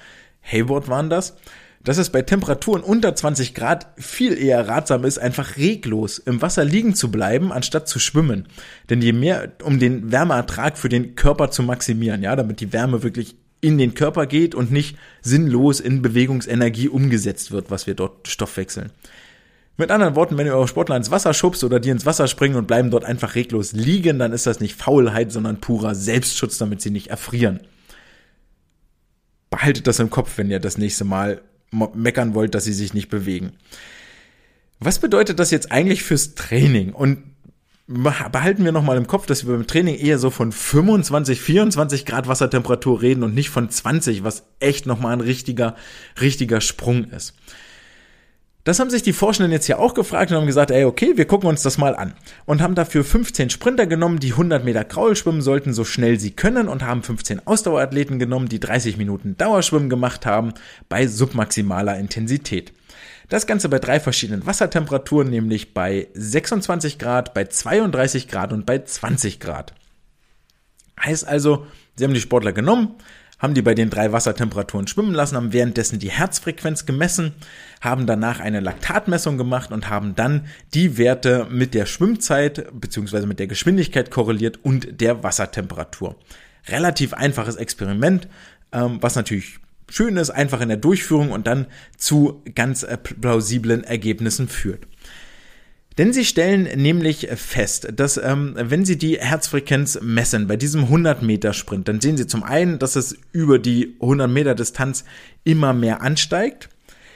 Hayward waren das, dass es bei Temperaturen unter 20 Grad viel eher ratsam ist, einfach reglos im Wasser liegen zu bleiben, anstatt zu schwimmen. Denn je mehr, um den Wärmeertrag für den Körper zu maximieren, ja, damit die Wärme wirklich in den Körper geht und nicht sinnlos in Bewegungsenergie umgesetzt wird, was wir dort stoffwechseln. Mit anderen Worten, wenn ihr eure Sportler ins Wasser schubst oder die ins Wasser springen und bleiben dort einfach reglos liegen, dann ist das nicht Faulheit, sondern purer Selbstschutz, damit sie nicht erfrieren behaltet das im Kopf, wenn ihr das nächste Mal meckern wollt, dass sie sich nicht bewegen. Was bedeutet das jetzt eigentlich fürs Training? Und behalten wir nochmal im Kopf, dass wir beim Training eher so von 25, 24 Grad Wassertemperatur reden und nicht von 20, was echt nochmal ein richtiger, richtiger Sprung ist. Das haben sich die Forschenden jetzt ja auch gefragt und haben gesagt, ey, okay, wir gucken uns das mal an. Und haben dafür 15 Sprinter genommen, die 100 Meter Kraul schwimmen sollten, so schnell sie können und haben 15 Ausdauerathleten genommen, die 30 Minuten Dauerschwimmen gemacht haben, bei submaximaler Intensität. Das Ganze bei drei verschiedenen Wassertemperaturen, nämlich bei 26 Grad, bei 32 Grad und bei 20 Grad. Heißt also, sie haben die Sportler genommen, haben die bei den drei Wassertemperaturen schwimmen lassen, haben währenddessen die Herzfrequenz gemessen, haben danach eine Laktatmessung gemacht und haben dann die Werte mit der Schwimmzeit bzw. mit der Geschwindigkeit korreliert und der Wassertemperatur. Relativ einfaches Experiment, ähm, was natürlich schön ist, einfach in der Durchführung und dann zu ganz äh, plausiblen Ergebnissen führt. Denn sie stellen nämlich fest, dass ähm, wenn sie die Herzfrequenz messen bei diesem 100 Meter Sprint, dann sehen sie zum einen, dass es über die 100 Meter Distanz immer mehr ansteigt.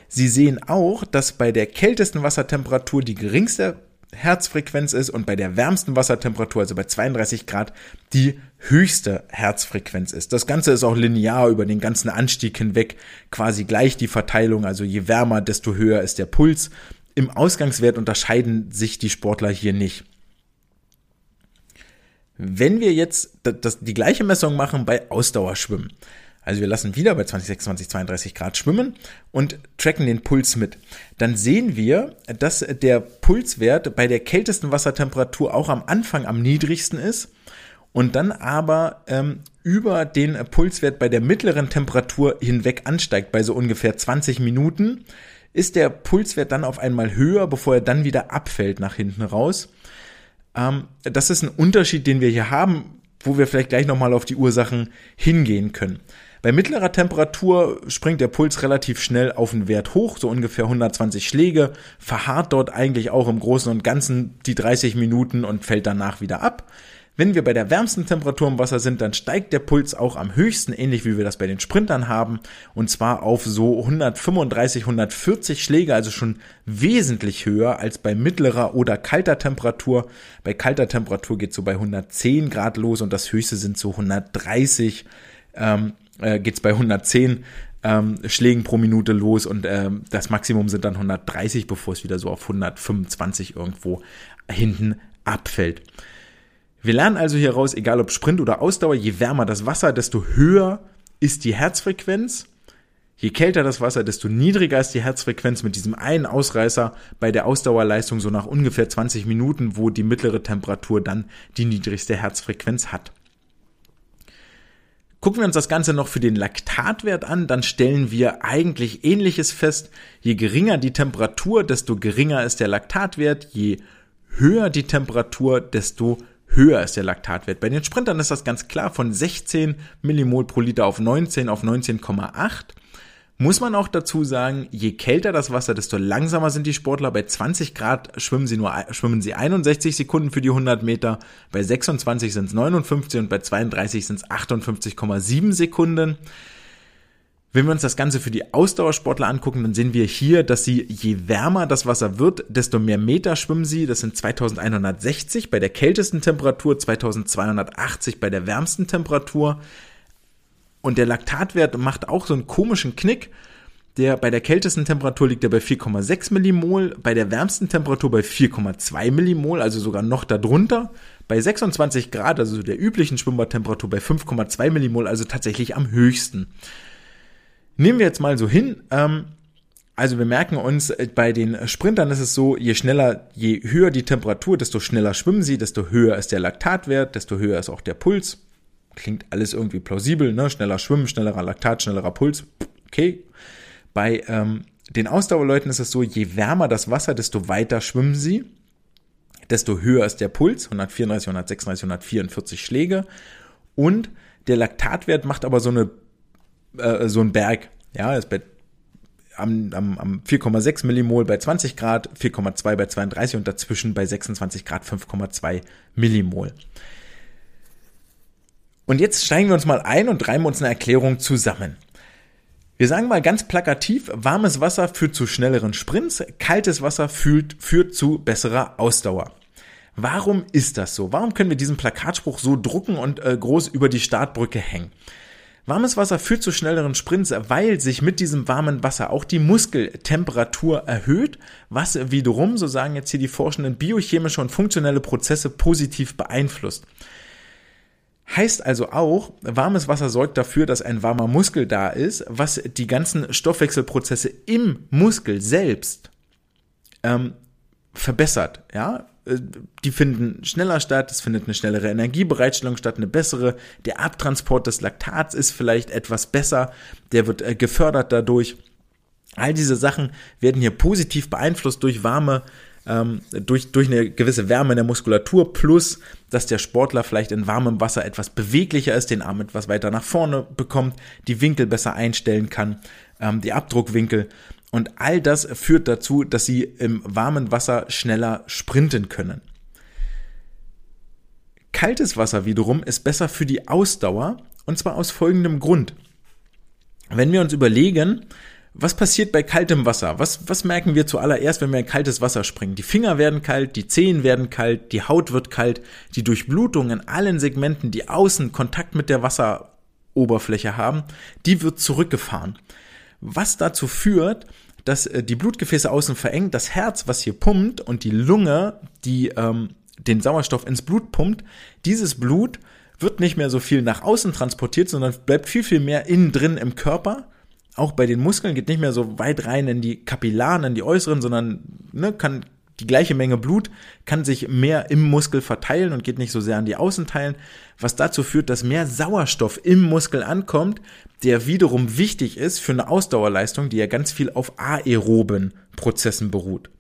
Sie sehen auch, dass bei der kältesten Wassertemperatur die geringste Herzfrequenz ist und bei der wärmsten Wassertemperatur, also bei 32 Grad, die höchste Herzfrequenz ist. Das Ganze ist auch linear über den ganzen Anstieg hinweg quasi gleich die Verteilung. Also je wärmer, desto höher ist der Puls im Ausgangswert unterscheiden sich die Sportler hier nicht. Wenn wir jetzt die gleiche Messung machen bei Ausdauerschwimmen, also wir lassen wieder bei 20, 26, 32 Grad schwimmen und tracken den Puls mit, dann sehen wir, dass der Pulswert bei der kältesten Wassertemperatur auch am Anfang am niedrigsten ist und dann aber ähm, über den Pulswert bei der mittleren Temperatur hinweg ansteigt, bei so ungefähr 20 Minuten ist der Pulswert dann auf einmal höher, bevor er dann wieder abfällt nach hinten raus. Ähm, das ist ein Unterschied, den wir hier haben, wo wir vielleicht gleich nochmal auf die Ursachen hingehen können. Bei mittlerer Temperatur springt der Puls relativ schnell auf den Wert hoch, so ungefähr 120 Schläge, verharrt dort eigentlich auch im Großen und Ganzen die 30 Minuten und fällt danach wieder ab. Wenn wir bei der wärmsten Temperatur im Wasser sind, dann steigt der Puls auch am höchsten, ähnlich wie wir das bei den Sprintern haben, und zwar auf so 135, 140 Schläge, also schon wesentlich höher als bei mittlerer oder kalter Temperatur. Bei kalter Temperatur geht so bei 110 Grad los und das höchste sind so 130, ähm, äh, geht bei 110 ähm, Schlägen pro Minute los und ähm, das Maximum sind dann 130, bevor es wieder so auf 125 irgendwo hinten abfällt. Wir lernen also hier raus, egal ob Sprint oder Ausdauer, je wärmer das Wasser, desto höher ist die Herzfrequenz. Je kälter das Wasser, desto niedriger ist die Herzfrequenz mit diesem einen Ausreißer bei der Ausdauerleistung so nach ungefähr 20 Minuten, wo die mittlere Temperatur dann die niedrigste Herzfrequenz hat. Gucken wir uns das Ganze noch für den Laktatwert an, dann stellen wir eigentlich ähnliches fest. Je geringer die Temperatur, desto geringer ist der Laktatwert. Je höher die Temperatur, desto höher ist der Laktatwert. Bei den Sprintern ist das ganz klar von 16 Millimol pro Liter auf 19 auf 19,8. Muss man auch dazu sagen, je kälter das Wasser, desto langsamer sind die Sportler. Bei 20 Grad schwimmen sie nur schwimmen sie 61 Sekunden für die 100 Meter, bei 26 sind es 59 und bei 32 sind es 58,7 Sekunden. Wenn wir uns das Ganze für die Ausdauersportler angucken, dann sehen wir hier, dass sie, je wärmer das Wasser wird, desto mehr Meter schwimmen sie. Das sind 2160 bei der kältesten Temperatur, 2280 bei der wärmsten Temperatur. Und der Laktatwert macht auch so einen komischen Knick. Der bei der kältesten Temperatur liegt er bei 4,6 Millimol, bei der wärmsten Temperatur bei 4,2 Millimol, also sogar noch darunter. Bei 26 Grad, also der üblichen Schwimmbadtemperatur, bei 5,2 Millimol, also tatsächlich am höchsten. Nehmen wir jetzt mal so hin, ähm, also wir merken uns, äh, bei den Sprintern ist es so, je schneller, je höher die Temperatur, desto schneller schwimmen sie, desto höher ist der Laktatwert, desto höher ist auch der Puls. Klingt alles irgendwie plausibel, ne? Schneller schwimmen, schnellerer Laktat, schnellerer Puls. Okay. Bei ähm, den Ausdauerleuten ist es so, je wärmer das Wasser, desto weiter schwimmen sie, desto höher ist der Puls, 134, 136, 144 Schläge. Und der Laktatwert macht aber so eine äh, so ein Berg. Ja, ist bei am, am, am 4,6 Millimol bei 20 Grad, 4,2 bei 32 und dazwischen bei 26 Grad 5,2 Millimol. Und jetzt steigen wir uns mal ein und reimen uns eine Erklärung zusammen. Wir sagen mal ganz plakativ, warmes Wasser führt zu schnelleren Sprints, kaltes Wasser führt, führt zu besserer Ausdauer. Warum ist das so? Warum können wir diesen Plakatspruch so drucken und äh, groß über die Startbrücke hängen? Warmes Wasser führt zu schnelleren Sprints, weil sich mit diesem warmen Wasser auch die Muskeltemperatur erhöht, was wiederum, so sagen jetzt hier die Forschenden, biochemische und funktionelle Prozesse positiv beeinflusst. Heißt also auch, warmes Wasser sorgt dafür, dass ein warmer Muskel da ist, was die ganzen Stoffwechselprozesse im Muskel selbst ähm, verbessert. Ja, äh, die finden schneller statt, es findet eine schnellere Energiebereitstellung statt, eine bessere. Der Abtransport des Laktats ist vielleicht etwas besser, der wird äh, gefördert dadurch. All diese Sachen werden hier positiv beeinflusst durch warme, ähm, durch, durch eine gewisse Wärme in der Muskulatur, plus dass der Sportler vielleicht in warmem Wasser etwas beweglicher ist, den Arm etwas weiter nach vorne bekommt, die Winkel besser einstellen kann, ähm, die Abdruckwinkel. Und all das führt dazu, dass sie im warmen Wasser schneller sprinten können. Kaltes Wasser wiederum ist besser für die Ausdauer und zwar aus folgendem Grund. Wenn wir uns überlegen, was passiert bei kaltem Wasser? Was, was merken wir zuallererst, wenn wir in kaltes Wasser springen? Die Finger werden kalt, die Zehen werden kalt, die Haut wird kalt, die Durchblutung in allen Segmenten, die außen Kontakt mit der Wasseroberfläche haben, die wird zurückgefahren was dazu führt, dass äh, die Blutgefäße außen verengt, das Herz, was hier pumpt und die Lunge, die ähm, den Sauerstoff ins Blut pumpt, dieses Blut wird nicht mehr so viel nach außen transportiert, sondern bleibt viel, viel mehr innen drin im Körper. Auch bei den Muskeln geht nicht mehr so weit rein in die Kapillaren, in die äußeren, sondern ne, kann die gleiche Menge Blut kann sich mehr im Muskel verteilen und geht nicht so sehr an die Außenteilen, was dazu führt, dass mehr Sauerstoff im Muskel ankommt, der wiederum wichtig ist für eine Ausdauerleistung, die ja ganz viel auf aeroben Prozessen beruht.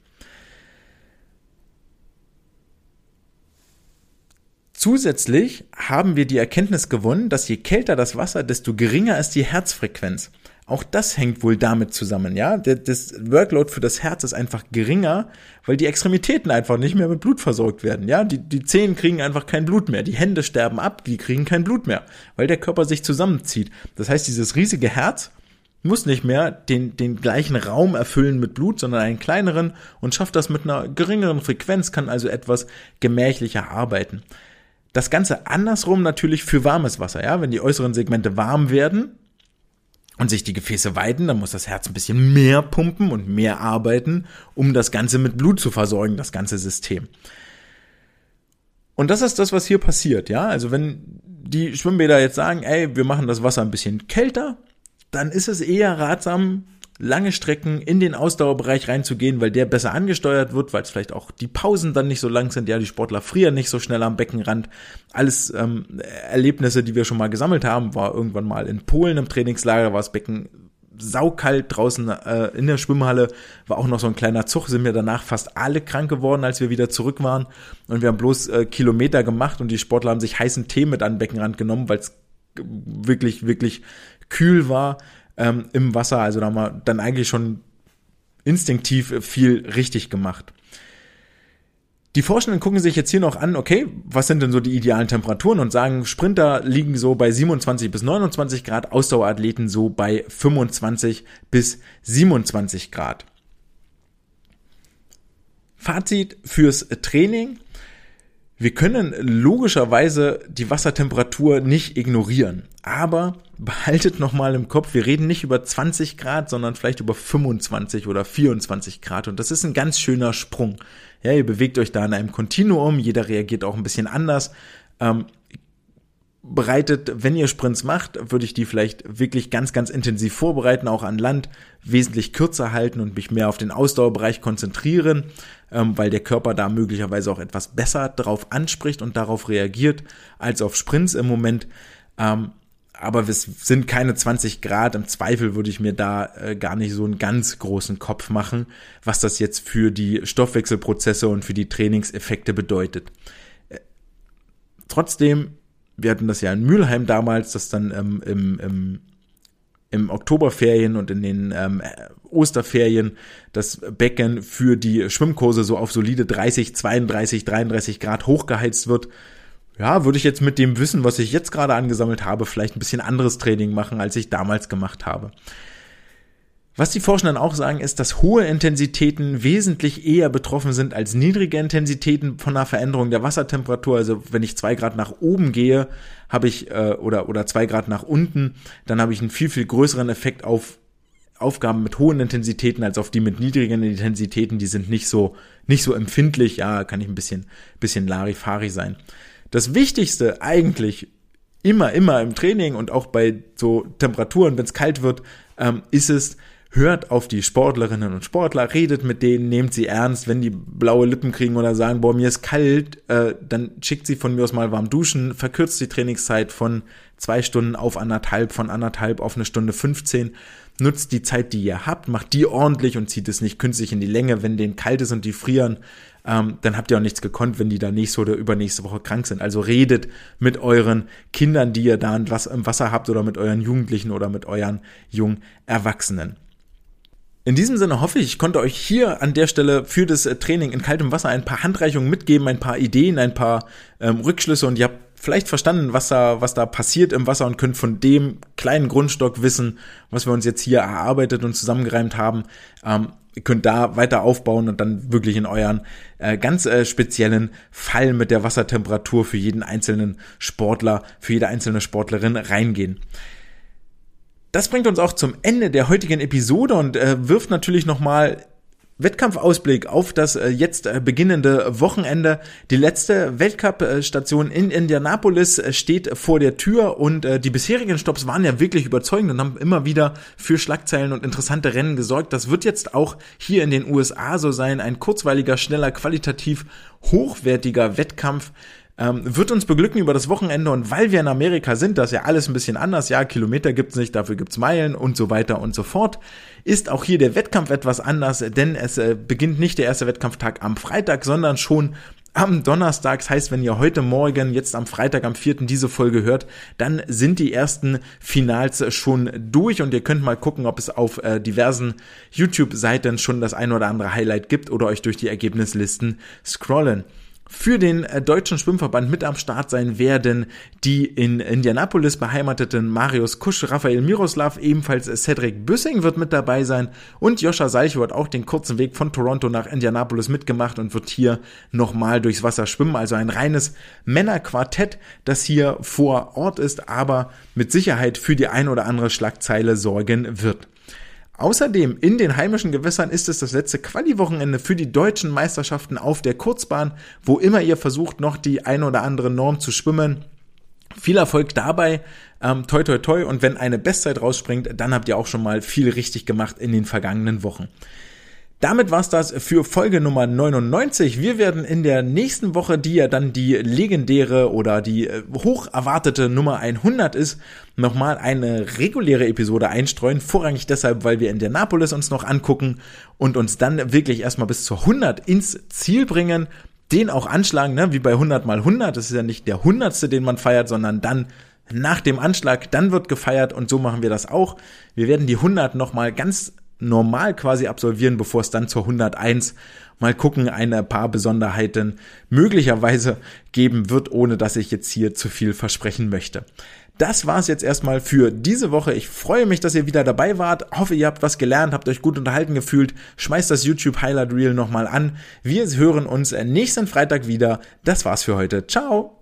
Zusätzlich haben wir die Erkenntnis gewonnen, dass je kälter das Wasser, desto geringer ist die Herzfrequenz. Auch das hängt wohl damit zusammen, ja. Das Workload für das Herz ist einfach geringer, weil die Extremitäten einfach nicht mehr mit Blut versorgt werden, ja. Die, die Zehen kriegen einfach kein Blut mehr. Die Hände sterben ab, die kriegen kein Blut mehr, weil der Körper sich zusammenzieht. Das heißt, dieses riesige Herz muss nicht mehr den, den gleichen Raum erfüllen mit Blut, sondern einen kleineren und schafft das mit einer geringeren Frequenz, kann also etwas gemächlicher arbeiten. Das Ganze andersrum natürlich für warmes Wasser, ja. Wenn die äußeren Segmente warm werden und sich die Gefäße weiten, dann muss das Herz ein bisschen mehr pumpen und mehr arbeiten, um das Ganze mit Blut zu versorgen, das ganze System. Und das ist das, was hier passiert, ja. Also wenn die Schwimmbäder jetzt sagen, ey, wir machen das Wasser ein bisschen kälter, dann ist es eher ratsam, lange Strecken in den Ausdauerbereich reinzugehen, weil der besser angesteuert wird, weil es vielleicht auch die Pausen dann nicht so lang sind. Ja, die Sportler frieren nicht so schnell am Beckenrand. Alles ähm, Erlebnisse, die wir schon mal gesammelt haben, war irgendwann mal in Polen im Trainingslager, war das Becken saukalt draußen äh, in der Schwimmhalle, war auch noch so ein kleiner Zug, sind wir danach fast alle krank geworden, als wir wieder zurück waren. Und wir haben bloß äh, Kilometer gemacht und die Sportler haben sich heißen Tee mit an den Beckenrand genommen, weil es wirklich, wirklich kühl war ähm, im Wasser. Also da haben wir dann eigentlich schon instinktiv viel richtig gemacht. Die Forschenden gucken sich jetzt hier noch an, okay, was sind denn so die idealen Temperaturen und sagen, Sprinter liegen so bei 27 bis 29 Grad, Ausdauerathleten so bei 25 bis 27 Grad. Fazit fürs Training. Wir können logischerweise die Wassertemperatur nicht ignorieren, aber behaltet nochmal im Kopf, wir reden nicht über 20 Grad, sondern vielleicht über 25 oder 24 Grad und das ist ein ganz schöner Sprung. Ja, ihr bewegt euch da in einem Kontinuum, jeder reagiert auch ein bisschen anders. Ähm, bereitet, wenn ihr Sprints macht, würde ich die vielleicht wirklich ganz, ganz intensiv vorbereiten, auch an Land, wesentlich kürzer halten und mich mehr auf den Ausdauerbereich konzentrieren, ähm, weil der Körper da möglicherweise auch etwas besser darauf anspricht und darauf reagiert, als auf Sprints im Moment. Ähm, aber es sind keine 20 Grad. Im Zweifel würde ich mir da äh, gar nicht so einen ganz großen Kopf machen, was das jetzt für die Stoffwechselprozesse und für die Trainingseffekte bedeutet. Äh, trotzdem wir hatten das ja in Mülheim damals, dass dann ähm, im, im, im Oktoberferien und in den ähm, Osterferien das Becken für die Schwimmkurse so auf solide 30, 32, 33 Grad hochgeheizt wird. Ja, würde ich jetzt mit dem Wissen, was ich jetzt gerade angesammelt habe, vielleicht ein bisschen anderes Training machen, als ich damals gemacht habe. Was die Forschenden auch sagen, ist, dass hohe Intensitäten wesentlich eher betroffen sind als niedrige Intensitäten von einer Veränderung der Wassertemperatur. Also wenn ich zwei Grad nach oben gehe, habe ich äh, oder oder zwei Grad nach unten, dann habe ich einen viel viel größeren Effekt auf Aufgaben mit hohen Intensitäten als auf die mit niedrigen Intensitäten. Die sind nicht so nicht so empfindlich. Ja, kann ich ein bisschen bisschen Larifari sein. Das Wichtigste eigentlich immer immer im Training und auch bei so Temperaturen, wenn es kalt wird, ähm, ist es hört auf die Sportlerinnen und Sportler, redet mit denen, nehmt sie ernst, wenn die blaue Lippen kriegen oder sagen, boah, mir ist kalt, äh, dann schickt sie von mir aus mal warm duschen, verkürzt die Trainingszeit von zwei Stunden auf anderthalb, von anderthalb auf eine Stunde 15, nutzt die Zeit, die ihr habt, macht die ordentlich und zieht es nicht künstlich in die Länge, wenn denen kalt ist und die frieren, ähm, dann habt ihr auch nichts gekonnt, wenn die da nächste oder übernächste Woche krank sind. Also redet mit euren Kindern, die ihr da im Wasser habt oder mit euren Jugendlichen oder mit euren jungen Erwachsenen. In diesem Sinne hoffe ich, ich konnte euch hier an der Stelle für das äh, Training in kaltem Wasser ein paar Handreichungen mitgeben, ein paar Ideen, ein paar ähm, Rückschlüsse und ihr habt vielleicht verstanden, was da, was da passiert im Wasser und könnt von dem kleinen Grundstock wissen, was wir uns jetzt hier erarbeitet und zusammengereimt haben. Ähm, ihr könnt da weiter aufbauen und dann wirklich in euren äh, ganz äh, speziellen Fall mit der Wassertemperatur für jeden einzelnen Sportler, für jede einzelne Sportlerin reingehen. Das bringt uns auch zum Ende der heutigen Episode und äh, wirft natürlich nochmal Wettkampfausblick auf das äh, jetzt äh, beginnende Wochenende. Die letzte Weltcup-Station in Indianapolis äh, steht vor der Tür und die bisherigen Stops waren ja wirklich überzeugend und haben immer wieder für Schlagzeilen und interessante Rennen gesorgt. Das wird jetzt auch hier in den USA so sein. Ein kurzweiliger, schneller, qualitativ hochwertiger Wettkampf ähm, wird uns beglücken über das Wochenende und weil wir in Amerika sind, das ist ja alles ein bisschen anders, ja, Kilometer gibt's nicht, dafür gibt's Meilen und so weiter und so fort, ist auch hier der Wettkampf etwas anders, denn es äh, beginnt nicht der erste Wettkampftag am Freitag, sondern schon am Donnerstag. Das heißt, wenn ihr heute Morgen, jetzt am Freitag, am 4. diese Folge hört, dann sind die ersten Finals schon durch und ihr könnt mal gucken, ob es auf äh, diversen YouTube-Seiten schon das ein oder andere Highlight gibt oder euch durch die Ergebnislisten scrollen für den äh, deutschen Schwimmverband mit am Start sein werden die in Indianapolis beheimateten Marius Kusch, Raphael Miroslav, ebenfalls Cedric Büssing wird mit dabei sein und Joscha Seicho hat auch den kurzen Weg von Toronto nach Indianapolis mitgemacht und wird hier nochmal durchs Wasser schwimmen. Also ein reines Männerquartett, das hier vor Ort ist, aber mit Sicherheit für die ein oder andere Schlagzeile sorgen wird. Außerdem in den heimischen Gewässern ist es das letzte Quali-Wochenende für die deutschen Meisterschaften auf der Kurzbahn, wo immer ihr versucht, noch die ein oder andere Norm zu schwimmen. Viel Erfolg dabei, ähm, toi toi toi und wenn eine Bestzeit rausspringt, dann habt ihr auch schon mal viel richtig gemacht in den vergangenen Wochen. Damit war's das für Folge Nummer 99. Wir werden in der nächsten Woche, die ja dann die legendäre oder die äh, hoch erwartete Nummer 100 ist, nochmal eine reguläre Episode einstreuen. Vorrangig deshalb, weil wir in der Napolis uns noch angucken und uns dann wirklich erstmal bis zur 100 ins Ziel bringen. Den auch anschlagen, ne? wie bei 100 mal 100. Das ist ja nicht der hundertste, den man feiert, sondern dann nach dem Anschlag, dann wird gefeiert und so machen wir das auch. Wir werden die 100 nochmal ganz normal quasi absolvieren, bevor es dann zur 101 mal gucken, ein paar Besonderheiten möglicherweise geben wird, ohne dass ich jetzt hier zu viel versprechen möchte. Das war's jetzt erstmal für diese Woche. Ich freue mich, dass ihr wieder dabei wart. Hoffe, ihr habt was gelernt, habt euch gut unterhalten gefühlt. Schmeißt das YouTube Highlight Reel nochmal an. Wir hören uns nächsten Freitag wieder. Das war's für heute. Ciao!